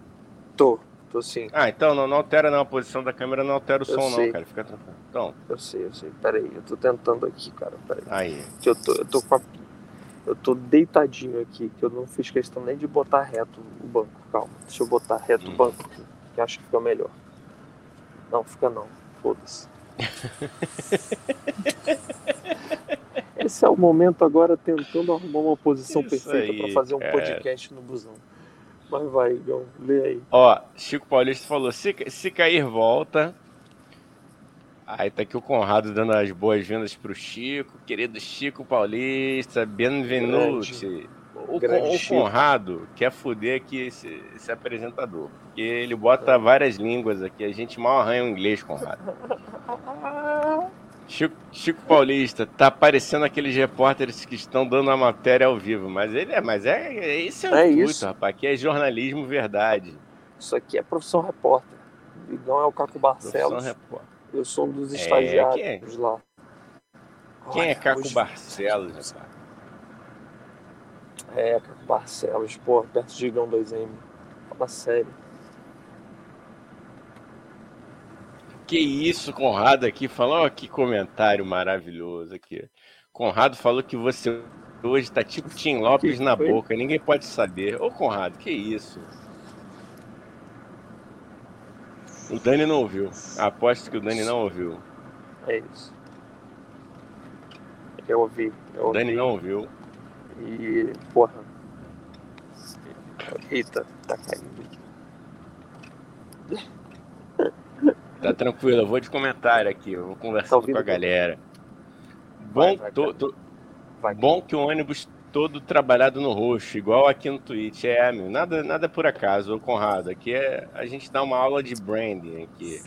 Tô, tô sim. Ah, então não, não altera não. A posição da câmera não altera o Eu som, sei. não, cara. Fica tranquilo. Então, Eu sei, eu sei. Pera aí, eu tô tentando aqui, cara. Pera aí. aí. Que eu tô, eu tô com a. Eu tô deitadinho aqui, que eu não fiz questão nem de botar reto o banco. Calma, deixa eu botar reto o Hum. banco aqui, que acho que fica melhor. Não, fica não. Foda-se. Esse é o momento agora tentando arrumar uma posição Isso perfeita pra fazer um cara. podcast no busão. Mas vai, Igão, lê aí. Ó, Chico Paulista falou: se, se cair, volta. Aí tá aqui o Conrado dando as boas-vindas pro Chico, querido Chico Paulista, benvenuti. O, grande o Chico. Conrado quer fuder aqui esse, esse apresentador. Porque ele bota várias línguas aqui, a gente mal arranha o inglês, Conrado. Chico, Chico Paulista, tá aparecendo aqueles repórteres que estão dando a matéria ao vivo, mas ele é, mas é, é esse é o É intuito, isso. rapaz. Aqui é jornalismo verdade. Isso aqui é profissão repórter. O Igão é o Caco Barcelos. repórter. Eu sou um dos É, estagiários lá. Quem é Olha, Caco hoje- Barcelos, rapaz? É, Caco Barcelos, pô, perto de Igão 2M. Fala sério. Que isso, Conrado aqui falou, ó, que comentário maravilhoso aqui. Conrado falou que você hoje tá tipo Tim Lopes Que na foi? boca, ninguém pode saber. Ô, Conrado, que isso? O Dani não ouviu. Aposto que o Dani não ouviu. É isso. Eu ouvi. Eu O. Dani não ouviu. E, porra. Eita, tá caindo aqui. Tá tranquilo, eu vou de comentário aqui, eu vou Tá conversando ouvindo? com a galera. Bom, vai, vai. to- Vai. bom que o ônibus todo trabalhado no roxo, igual aqui no Twitch. É, meu, nada, nada por acaso, ô Conrado. Aqui é a gente dá uma aula de branding aqui.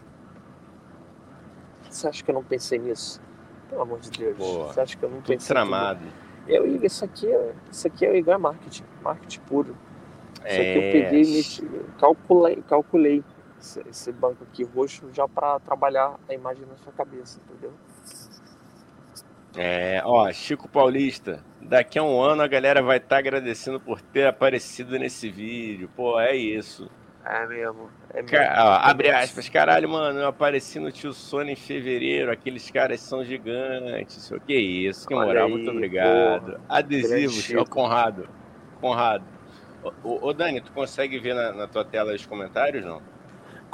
Você acha que eu não pensei nisso? Pelo amor de Deus. Pô, Você acha que eu não pensei tramado. Eu, isso aqui, é- isso aqui é o Igor Marketing. Marketing puro. Isso aqui eu É, peguei e calculei, calculei esse, esse banco aqui roxo já para trabalhar a imagem na sua cabeça, entendeu? É, ó, Chico Paulista, daqui a um ano a galera vai estar agradecendo por ter aparecido nesse vídeo. Pô, é isso. É mesmo. É mesmo. Ó, abre aspas, caralho, mano, eu apareci no Tio Sônia em fevereiro, aqueles caras são gigantes. O que isso, que Olha moral, aí, muito obrigado. porra. Adesivos, ó. Conrado. Conrado. Ô, ô, ô, Dani, tu consegue ver na, na tua tela os comentários, não?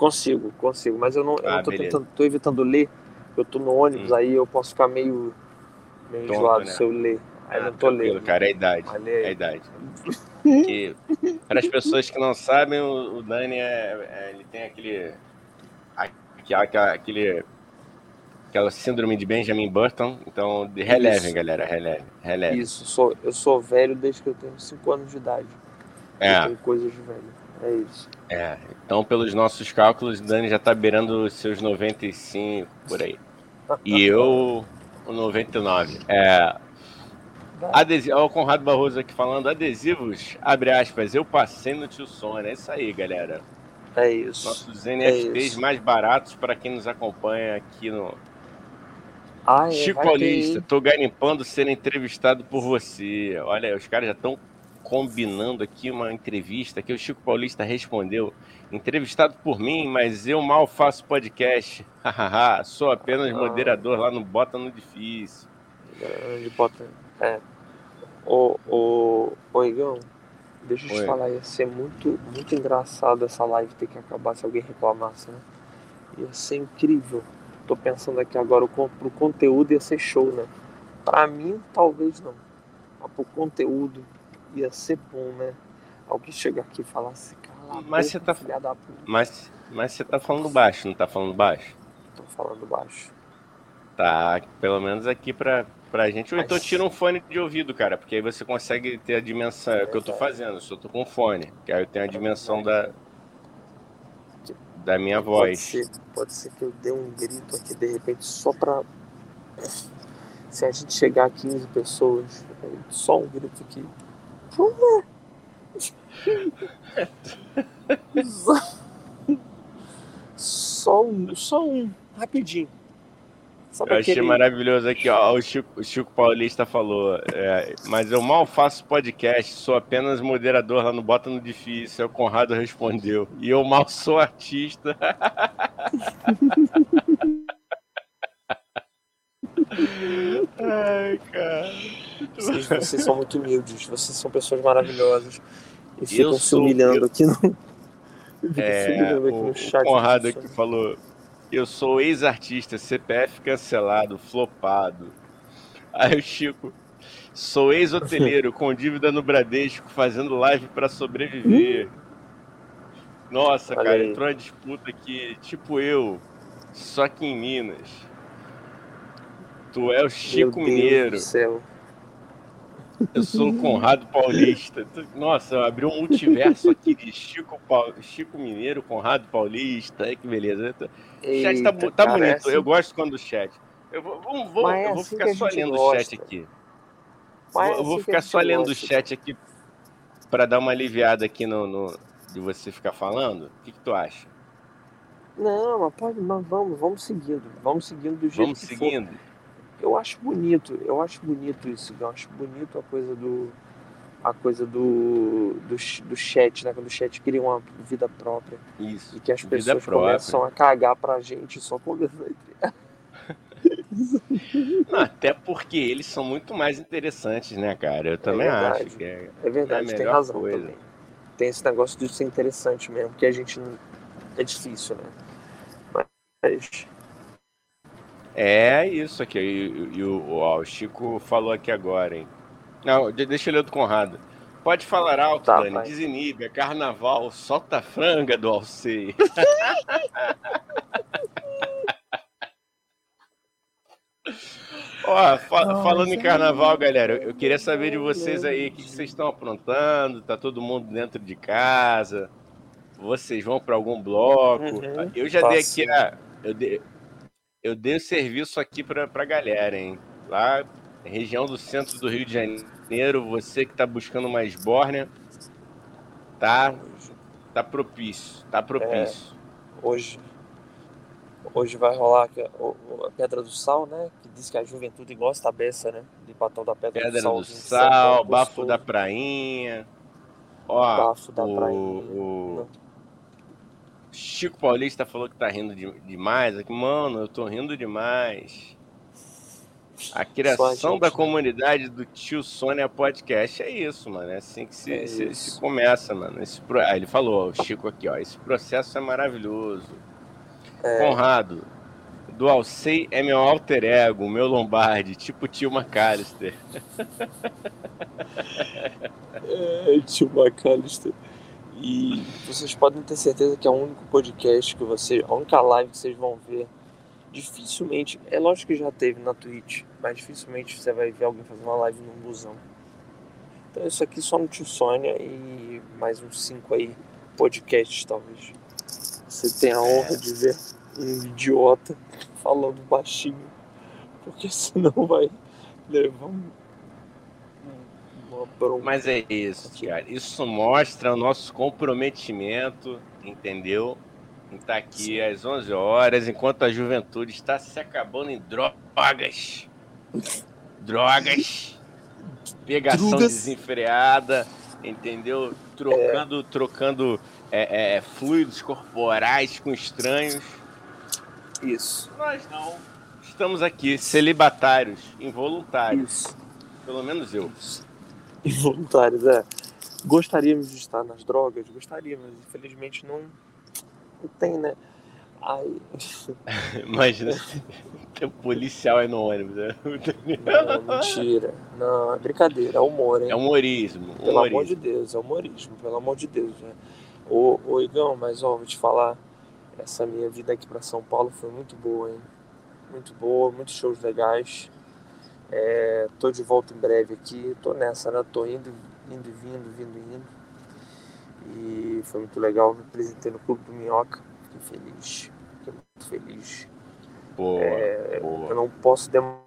Consigo, consigo, mas eu não, eu Ah, não tô tentando, tô evitando ler. Eu tô no ônibus, Hum. aí eu posso ficar meio, meio Tonto, enjoado né? se eu ler. Aí eu Ah, não tô lendo. cara, é a idade. É a idade. Que, para as pessoas que não sabem, o, o Dani é, é- ele tem aquele, aquele, aquele aquela síndrome de Benjamin Button. Então, de- relevem, Isso. galera, relevem, relevem. Isso, sou, eu sou velho desde que eu tenho 5 anos de idade. Eu É, tenho coisas de velho. É isso. é. Então, pelos nossos cálculos, o Dani já tá beirando os seus 95 por aí. E eu, o 99. É, Adesivo, ó, o Conrado Barroso aqui falando, adesivos, abre aspas, eu passei no Tio Sônia, é isso aí, galera. É isso. Nossos NFTs isso. mais baratos para quem nos acompanha aqui no Ah, é, Chico Paulista. ter, Tô garimpando ser entrevistado por você. Olha, os caras já estão combinando aqui uma entrevista que o Chico Paulista respondeu. Entrevistado por mim, mas eu mal faço podcast. Hahaha, Sou apenas Ah. moderador lá no Bota no Difícil. hein? De bota. É. Ô, ô, ô, Igão, deixa eu te Oi. falar, ia ser muito, muito engraçado essa live ter que acabar se alguém reclamasse, né? Ia ser incrível. Tô pensando aqui agora, pro conteúdo ia ser show, né? Pra mim, talvez não. Mas pro conteúdo ia ser bom, né? Alguém chegar aqui e falar assim, cala Mas você tá- filha da puta. Mas, mas você tá falando baixo, não tá falando baixo? Tô falando baixo. Tá, pelo menos aqui pra, pra gente. Ou então tira um fone de ouvido, cara, porque aí você consegue ter a dimensão. É o que eu tô fazendo, eu só tô com fone. Que aí eu tenho a dimensão da, da minha Pode voz. ser, pode ser que eu dê um grito aqui de repente só pra. Se a gente chegar a 15 pessoas, só um grito aqui. Só- Só um, só um, rapidinho. Sabe Eu achei aquele- maravilhoso aqui, ó. O Chico, o Chico Paulista falou. é, mas eu mal faço podcast, sou apenas moderador lá no Bota no Difícil. O Conrado respondeu. E eu mal sou artista. Ai, cara. Vocês, vocês são muito humildes, vocês são pessoas maravilhosas. E ficam se sou- humilhando eu- aqui no. se É, aqui o, no o chat. Conrado pessoas. falou: Eu sou ex-artista, CPF cancelado, flopado. Aí o Chico, sou ex-hoteleiro com dívida no Bradesco, fazendo live pra sobreviver. Nossa, Olha cara, aí. entrou uma disputa aqui, tipo eu, só que em Minas. Tu é o Chico Mineiro, eu sou o Conrado Paulista. Nossa, eu abri um multiverso aqui de Chico, Chico Mineiro, Conrado Paulista. Ai, que beleza. O chat tá, tá cara, bonito, é assim- eu gosto quando o chat. Eu vou, vou, vou- é eu vou assim ficar só lendo o gosta. chat aqui. Mas Vou- é eu vou assim que ficar só lendo o gosta. chat aqui pra dar uma aliviada aqui no, no- de você ficar falando. O que, que tu acha? Não, mas pode, mas vamos, vamos seguindo. Vamos seguindo do jeito Vamos que seguindo? for. Eu acho bonito, eu acho bonito isso, eu acho bonito a coisa do a coisa do, do, do chat, né? Quando o chat cria uma vida própria Isso. e que as pessoas começam a cagar pra gente só conversando entre Não, até porque eles são muito mais interessantes, né, cara? Eu também verdade. acho que é. É verdade, É tem razão coisa. também. Tem esse negócio de ser interessante mesmo, que a gente não... é difícil, né? Mas É isso aqui. E, e o, ó, o Chico falou aqui agora, hein? Não, de- deixa eu ler do Conrado. Pode falar alto, Tá, Dani. vai. Desinibe, é carnaval, solta a franga do Alcei. Ó, fa- Nossa. falando em carnaval, galera, eu queria saber de vocês aí, o que, que vocês estão aprontando? Tá todo mundo dentro de casa? Vocês vão para algum bloco? Uhum. Eu já dei aqui a. Eu dei, eu dei o serviço aqui pra, pra galera, hein? Lá, região do centro do Rio de Janeiro, você que tá buscando uma esbórnia, tá, tá propício, tá propício. hoje hoje vai rolar a Pedra do Sal, né? Que diz que a juventude gosta da beça, né? De patão da Pedra, Pedra do Sal. do Sal, Bafo da Prainha. Ó, Bafo da o, Prainha. o Chico Paulista falou que tá rindo de- demais. Aqui, mano, eu tô rindo demais. A criação da né? comunidade do tio Sônia Podcast é isso, mano. É assim que se, É se- se começa, mano. Esse pro... ah, ele falou, o Chico aqui, ó. Esse processo é maravilhoso. É. Conrado, do Alcei é meu alter ego, meu Lombardi, tipo tio McAllister. É, tio McAllister. E vocês podem ter certeza que é o único podcast que você. A única live que vocês vão ver. Dificilmente. É lógico que já teve na Twitch, mas dificilmente você vai ver alguém fazer uma live num busão. Então isso aqui só no Tio Sônia e mais uns cinco aí podcasts talvez. Você tem a honra de ver um idiota falando baixinho. Porque senão vai levar um. Mas é isso, cara. Isso mostra o nosso comprometimento, entendeu? Em estar aqui Sim. às 11 horas, enquanto a juventude está se acabando em drogas. Drogas. Pegação Drugas. desenfreada, entendeu? Trocando, trocando é, é, fluidos corporais com estranhos. Isso. Nós não. Estamos aqui, celibatários, involuntários. Isso. Pelo menos eu. Isso. Involuntários, é. Gostaríamos de estar nas drogas? Gostaríamos, infelizmente não, não tem, né? Aí, Imagina, tem um policial aí no ônibus. né? não, mentira. Não, é brincadeira, é humor, hein? É humorismo. Pelo amor humorismo. de Deus, é humorismo, pelo amor de Deus, né? Ô, ô Igão, mas ó, vou te falar, essa minha vida aqui pra São Paulo foi muito boa, hein? muito boa, muitos shows legais. É, tô de volta em breve aqui, tô nessa, né? Tô indo, indo e vindo, vindo e indo. E foi muito legal, me apresentei no Clube do Minhoca, fiquei feliz, fiquei muito feliz. Boa, É, boa. Eu não posso demonstrar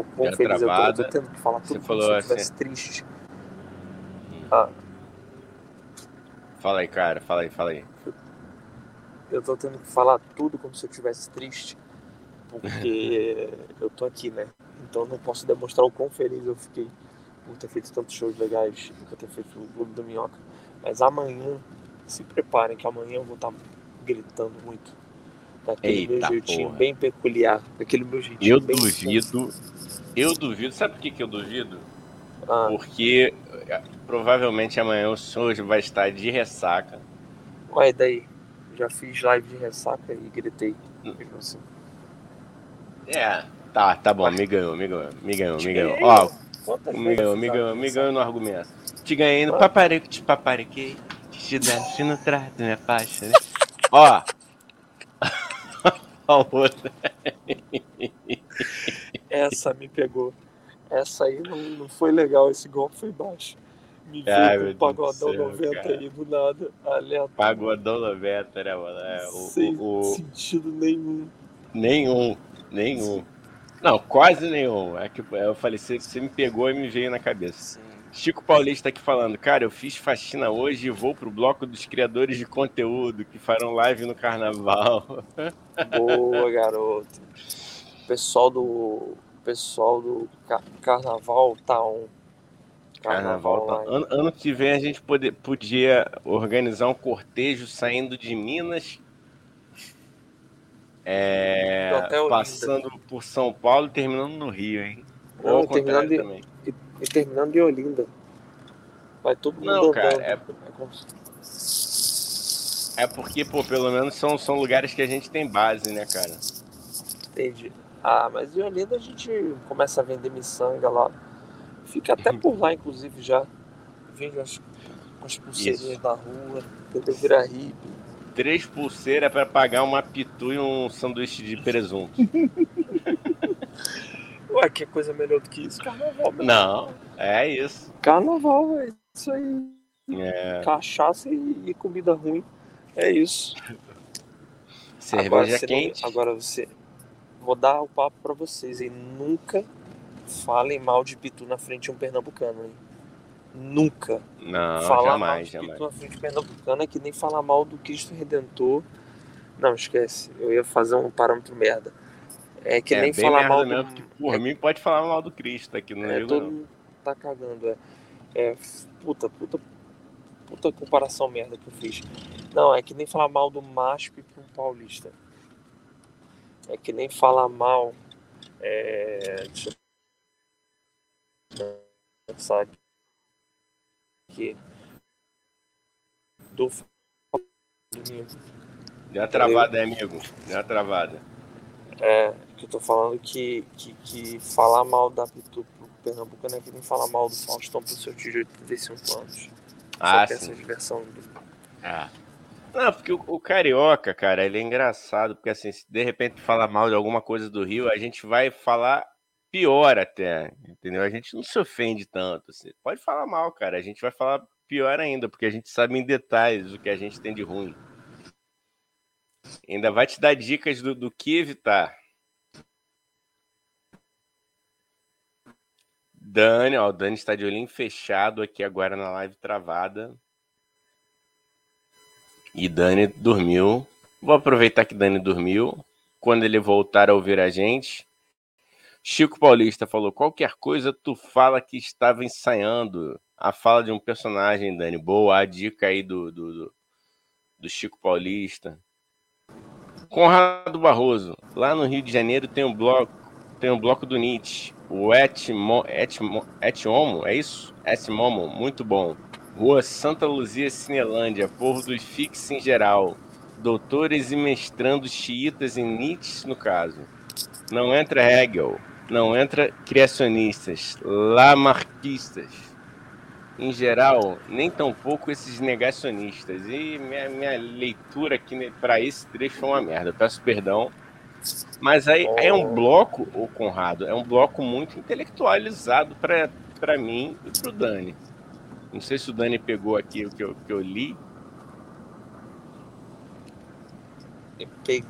o quão Era feliz eu tô. Eu travada. tô tendo que falar Você tudo como falou se eu assim. estivesse triste. Ah, Fala aí, cara, fala aí, fala aí. eu tô tendo que falar tudo como se eu estivesse triste. Porque eu tô aqui, né? Então não posso demonstrar o quão feliz eu fiquei por ter feito tantos shows legais, por ter feito o Clube do Minhoca. Mas amanhã, se preparem que amanhã eu vou estar gritando muito. Daquele meu Eita jeitinho porra. bem peculiar. Daquele meu jeitinho Eu duvido. Eu duvido. Sabe por que, que eu duvido? Ah, Porque eh, provavelmente amanhã o senhor vai estar de ressaca. Olha daí, já fiz live de ressaca e gritei. mesmo assim. É. Tá, tá bom, me ganhou, me ganhou, me ganhou, me ganhou. Ó, me ganhou, me ganhou, me ganhou no argumento. Te ganhei no paparico, te papariquei. Te desce no trato, minha faixa, né? Ó. Ó, o outro. Essa me pegou. Essa aí não, não foi legal, esse golpe foi baixo. Me veio Ai, com um pagodão céu, 90 cara. aí do nada, aleatório. Pagodão 90, né, mano? É, o, sem o- o- sentido nenhum. Nenhum, nenhum. Não, quase nenhum. É que eu falei, você, você me pegou e me veio na cabeça. Sim. Chico Paulista aqui falando, cara, eu fiz faxina hoje e vou pro bloco dos criadores de conteúdo que farão live no carnaval. Boa, garoto. Pessoal do. Pessoal do ca- Carnaval tá on. Carnaval. tá- online. Ano, ano que vem a gente pode- podia organizar um cortejo saindo de Minas, é, Do Hotel Olinda. passando por São Paulo e terminando no Rio, hein? Ou Não, contrário terminando em- também. E terminando em Olinda. Vai todo mundo Não, cara, é- É É porque, pô, pelo menos são, são lugares que a gente tem base, né, cara? Entendi. Ah, mas em Olinda a gente começa a vender miçanga lá. Fica até por lá, inclusive, já. Vende as, as pulseirinhas Isso. na rua, entendeu? Vira hippie. Três pulseiras pra pagar uma pitu e um sanduíche de presunto. Ué, que coisa melhor do que isso? Carnaval, meu. Não, é isso. Carnaval, velho. Isso aí. É, Cachaça e, e comida ruim. É isso. cerveja agora, você não- quente. agora você. Vou dar o papo pra vocês, hein? Nunca falem mal de Pitu na frente de um pernambucano, hein? Nunca. Não, falar jamais, mal de jamais. Frente de pernambucano é que nem falar mal do Cristo Redentor. Não, esquece. Eu ia fazer um parâmetro merda. É que é nem falar mal mesmo, do. que por mim pode falar mal do Cristo aqui no É, Rio, todo não. mundo tá cagando, é. É, puta, puta, puta comparação merda que eu fiz. Não, é que nem falar mal do MASP pra um paulista. É que nem falar mal. É, deixa eu pensar aqui. Do Flamengo. Deu uma travada, aí, amigo. Deu uma travada. É, que eu tô falando que, que, que falar mal da Pitu pro Pernambucano é que nem falar mal do Faustão pro seu tio de 85 anos. Ah, Só sim. essa diversão. Ah. Não, porque o, o carioca, cara, ele é engraçado, porque assim, se de repente falar mal de alguma coisa do Rio, a gente vai falar pior até, entendeu? A gente não se ofende tanto. assim. Pode falar mal, cara, a gente vai falar pior ainda, porque a gente sabe em detalhes o que a gente tem de ruim. Ainda vai te dar dicas do, do que evitar. Dani, ó, o Dani está de olhinho fechado aqui agora na live travada. E Dani dormiu. Vou aproveitar que Dani dormiu. Quando ele voltar a ouvir a gente. Chico Paulista falou: qualquer coisa tu fala que estava ensaiando. A fala de um personagem, Dani. Boa, a dica aí do, do, do, do Chico Paulista. Conrado Barroso. Lá no Rio de Janeiro tem um bloco, tem um bloco do Nietzsche. O Etmo, Etmo, Etmomo, é isso? Etmomo, muito bom. Rua Santa Luzia, Cinelândia, povo dos fix em geral. Doutores e mestrandos xiitas em Nietzsche, no caso. Não entra Hegel, não entra criacionistas, lamarquistas. em geral, nem tão pouco esses negacionistas. E minha, minha leitura aqui para esse trecho é uma merda. peço perdão. Mas aí, aí, é um bloco, o Conrado, é um bloco muito intelectualizado para mim e para o Dani. Não sei se o Dani pegou aqui o que eu, que eu li. Peguei,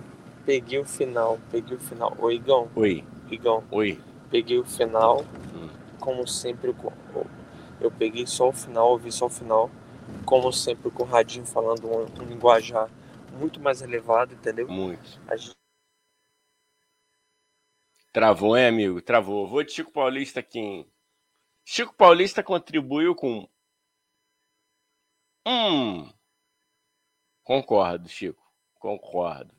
peguei o final, peguei o final. Oi, Igão. Oi. Igão. Oi. Peguei o final, hum. como sempre, eu peguei só o final, ouvi só o final, como sempre, com o Radinho falando um, um linguajar muito mais elevado, entendeu? Muito. Gente... Travou, hein, amigo? Travou. Vou de Chico Paulista aqui. Chico Paulista contribuiu com. Hum. Concordo, Chico. Concordo.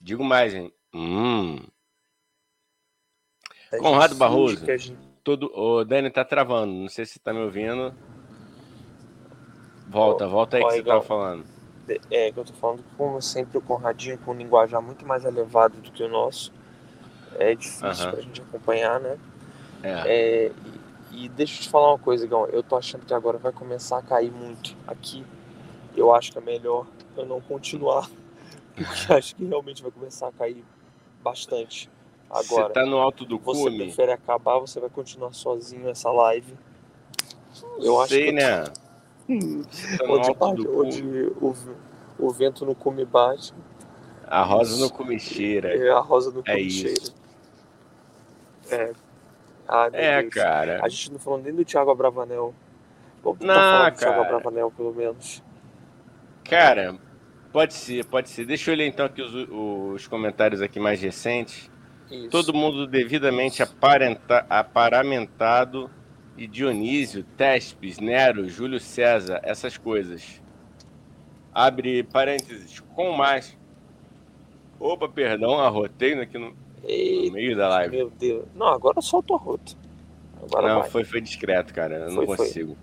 Digo mais, hein? Hum. Conrado Barroso. Gente... Todo... O Dani tá travando. Não sei se tá me ouvindo. Volta, volta aí que você igual, tava falando. É, que eu tô falando, como sempre, o Conradinho com um linguajar muito mais elevado do que o nosso. É difícil uhum. pra gente acompanhar, né? É. é e, e, deixa eu te falar uma coisa, Igão. Eu tô achando que agora vai começar a cair muito aqui. Eu acho que é melhor eu não continuar. Porque acho que realmente vai começar a cair bastante. Agora, você tá no alto do você cume. Você prefere acabar, você vai continuar sozinho essa live. Eu acho Sei, que né? Tá onde, bate, onde o, o vento no cume bate. A rosa no cume cheira. É, a rosa no é cume é cheira. É. Ah, é, Deus. cara. A gente não falou nem do Thiago Abravanel. Vamos não, falar do. Thiago Abravanel, pelo menos. Cara, pode ser, pode ser. Deixa eu ler então aqui os, os comentários aqui mais recentes. Isso. Todo mundo devidamente aparenta, aparamentado e Dionísio, Tespes, Nero, Júlio César, essas coisas. Abre parênteses, com mais. Opa, perdão, arrotei aqui no, no meio da live. Meu Deus. Não, agora solta o arroto. Agora não, foi, foi discreto, cara. Eu foi, não consigo.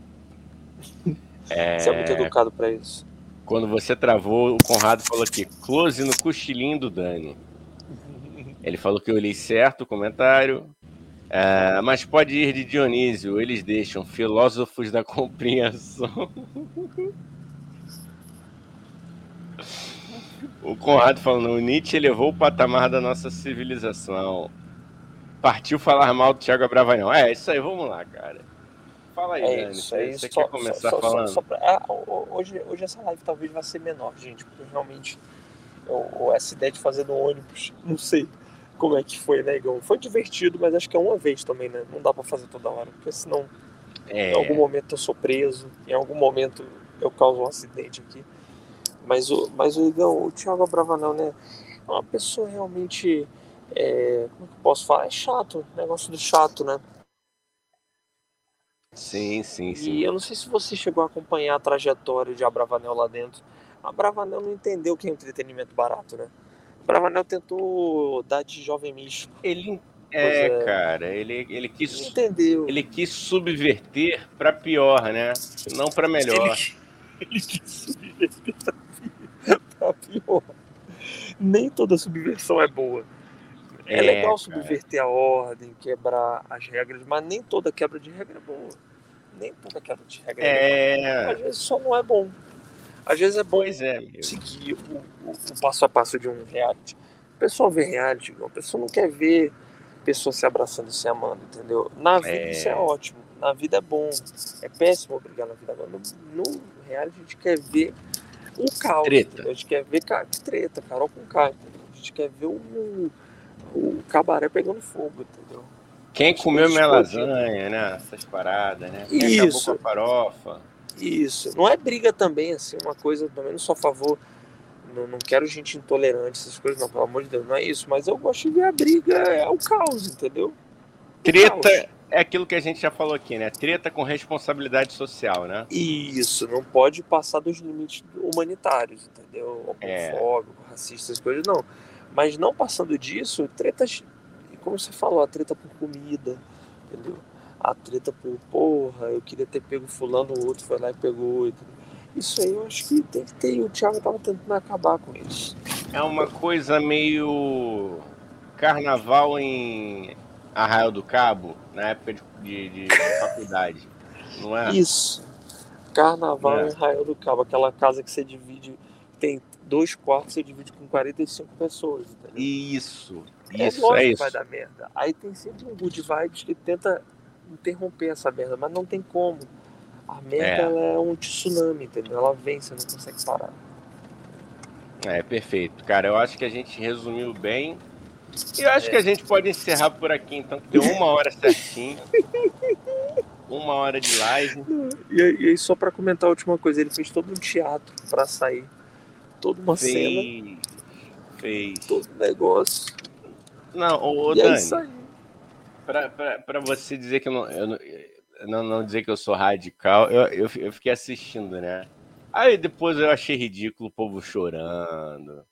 É... Você é muito educado para isso. Quando você travou, o Conrado falou aqui, close no cochilinho do Dani. Ele falou que eu li certo o comentário. É, mas pode ir de Dionísio, eles deixam filósofos da compreensão. o Conrado falando, o Nietzsche elevou o patamar da nossa civilização. Partiu falar mal do Thiago Abravanel. É, isso aí, vamos lá, cara. Fala aí, é Dani. Isso, é você quer começar só, falando? Só, só pra, ah, hoje, hoje essa live talvez vai ser menor, gente, porque realmente eu, essa ideia de fazer no ônibus, não sei como é que foi, né, Igor? Foi divertido, mas acho que é uma vez também, né? Não dá para fazer toda hora, porque senão é. em algum momento eu sou preso, em algum momento eu causo um acidente aqui. Mas o, mas o Igão, o Thiago Abravanel, né? É uma pessoa realmente. É, como que eu posso falar? É chato, negócio do chato, né? Sim, sim, sim. E eu não sei se você chegou a acompanhar a trajetória de Abravanel lá dentro. A Abravanel não entendeu o que é entretenimento barato, né? Bravanel tentou dar de jovem místico. Ele é, é, cara, ele, ele quis entendeu. Ele quis subverter para pior, né? Não para melhor. Ele, ele quis subverter para pior. Nem toda subversão é boa. É, é legal subverter cara. a ordem, quebrar as regras, mas nem toda quebra de regra é boa. Nem toda quebra de regra é, é boa. Às vezes só não é bom. Às vezes é bom é, seguir o, o, o, passo a passo de um reality. A pessoa vê reality, a pessoa não quer ver pessoas se abraçando e se amando, entendeu? Na vida é... isso é ótimo, na vida é bom. É péssimo brigar na vida agora. No, no reality a gente quer ver o caos. Treta. A gente quer ver treta, Carol com entendeu? A gente quer ver o, o cabaré pegando fogo, entendeu? Quem comeu minha lasanha, né? Essas paradas, né? Quem Isso. acabou com a farofa. Isso. Não é briga também, assim, uma coisa também não sou a favor. Não, não quero gente intolerante, essas coisas, não, pelo amor de Deus, não é isso. Mas eu gosto de ver a briga, é o caos, entendeu? Treta é aquilo que a gente já falou aqui, né? Treta com responsabilidade social, né? Isso, não pode passar dos limites humanitários, entendeu? Homofóbico, é. racista, essas coisas, não. Mas não passando disso, tretas, como você falou, a treta por comida, entendeu? A treta por, porra, eu queria ter pego fulano, o outro foi lá e pegou. Isso aí eu acho que tem que ter, e o Thiago tava tentando acabar com isso. É uma coisa meio carnaval em Arraial do Cabo, na época de, de, de faculdade. não é? Isso. Carnaval É. em Arraial do Cabo, aquela casa que você divide, tem dois quartos, você divide com 45 pessoas, entendeu? Isso, é isso, é que isso. vai dar merda. Aí tem sempre um good vibes que tenta interromper essa merda, mas não tem como. A merda É. é um tsunami, entendeu? Ela vem, você não consegue parar. É, perfeito. Cara, eu acho que a gente resumiu bem. E eu acho que a gente pode encerrar por aqui, então, que deu uma hora certinho. Uma hora de live. E aí, e aí, só pra comentar a última coisa, ele fez todo um teatro pra sair. Toda uma cena, Fez. Fez. todo um negócio. Não, ô, ô é Dani, aí. pra, pra você dizer que eu não, eu não, não, dizer que eu sou radical, eu, eu, eu fiquei assistindo, né? Aí depois eu achei ridículo o povo chorando.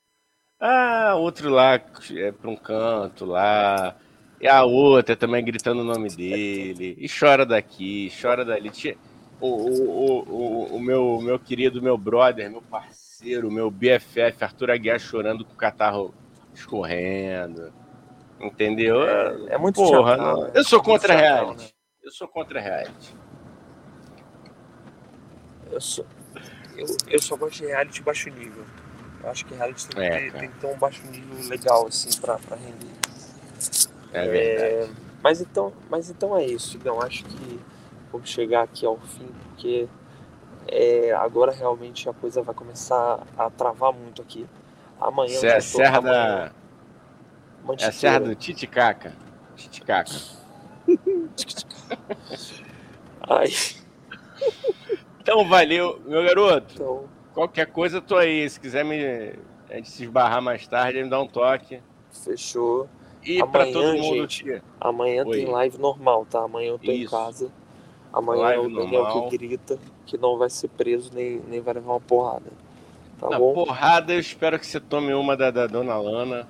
Ah, outro lá é pra um canto lá. E a outra também gritando o nome dele. E chora daqui, chora dali. O, o, o, o meu, meu querido, meu brother, meu parceiro, meu BFF, Arthur Aguiar chorando com o catarro escorrendo. Entendeu? É, é muito Porra, teatral, não. né? Eu sou contra teatral, reality. né? Eu sou contra reality. Eu, sou, eu, eu só gosto de reality baixo nível. Eu acho que reality tem, que É, tem que ter um baixo nível legal, assim, pra, pra render. É verdade. Mas então, mas então é isso, Igão. Acho que vamos chegar aqui ao fim, porque é, agora realmente a coisa vai começar a travar muito aqui. Amanhã eu é a tô- Serra amanhã, da. É a Mantiqueira. Serra do Titicaca. Titicaca. Ai, Então valeu, meu garoto. então, Qualquer coisa eu tô aí. Se quiser me a gente se esbarrar mais tarde, me dá um toque. fechou. E pra Amanhã, todo mundo gente, que. Amanhã Oi. tem live normal, tá? Amanhã eu tô em Isso. casa. Amanhã é Live o Daniel normal. que grita que não vai ser preso nem, nem vai levar uma porrada. Tá Na bom? porrada, eu espero que você tome uma da, da dona Lana.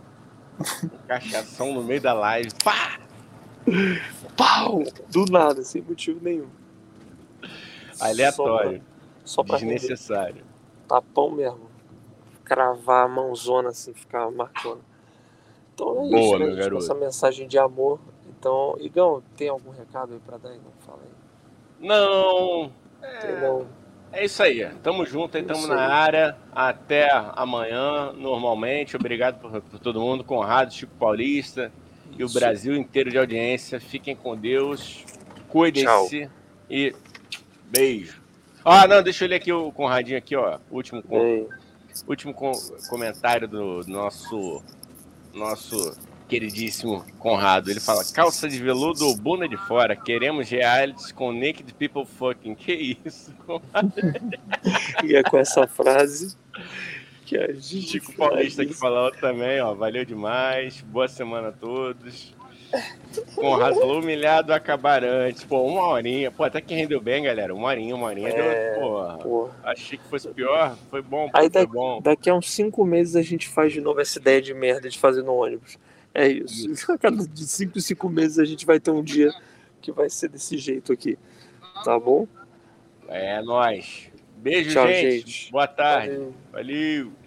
Cachação no meio da live. Pá! Pau! Do nada, sem motivo nenhum. Aleatório. Só pra, só pra render. Desnecessário. tapão mesmo. Cravar a mãozona assim, ficar marcando. Então é Boa, isso, né, meu garoto. essa mensagem de amor. Então, Igão, tem algum recado aí pra dar? Fala aí. Não. Tem não. É isso aí. Tamo junto aí, tamo Isso na área. Até amanhã, normalmente. Obrigado por, por todo mundo. Conrado, Chico Paulista e o Isso. Brasil inteiro de audiência. Fiquem com Deus. Cuidem-se. E beijo. Ah, não, deixa eu ler aqui o Conradinho aqui, ó. Último, com- último com- comentário do nosso nosso queridíssimo Conrado. Ele fala: calça de veludo ou bunda de fora. Queremos realities com naked people fucking. Que isso? E é com essa frase que a gente. Chico Paulista que falou também, ó. Valeu demais. Boa semana a todos. Conrado falou humilhado acabar antes. Pô, uma horinha. Pô, até que rendeu bem, galera. Uma horinha, uma horinha. É, Deu. Porra. Achei que fosse pior. Foi bom, pô, Aí foi daqui, bom. daqui a uns cinco meses a gente faz de novo essa ideia de merda de fazer no ônibus. É isso. A cada de cinco em cinco meses a gente vai ter um dia que vai ser desse jeito aqui. Tá bom? É nóis. Beijo, Tchau, gente. gente. Boa tarde. Valeu. Valeu.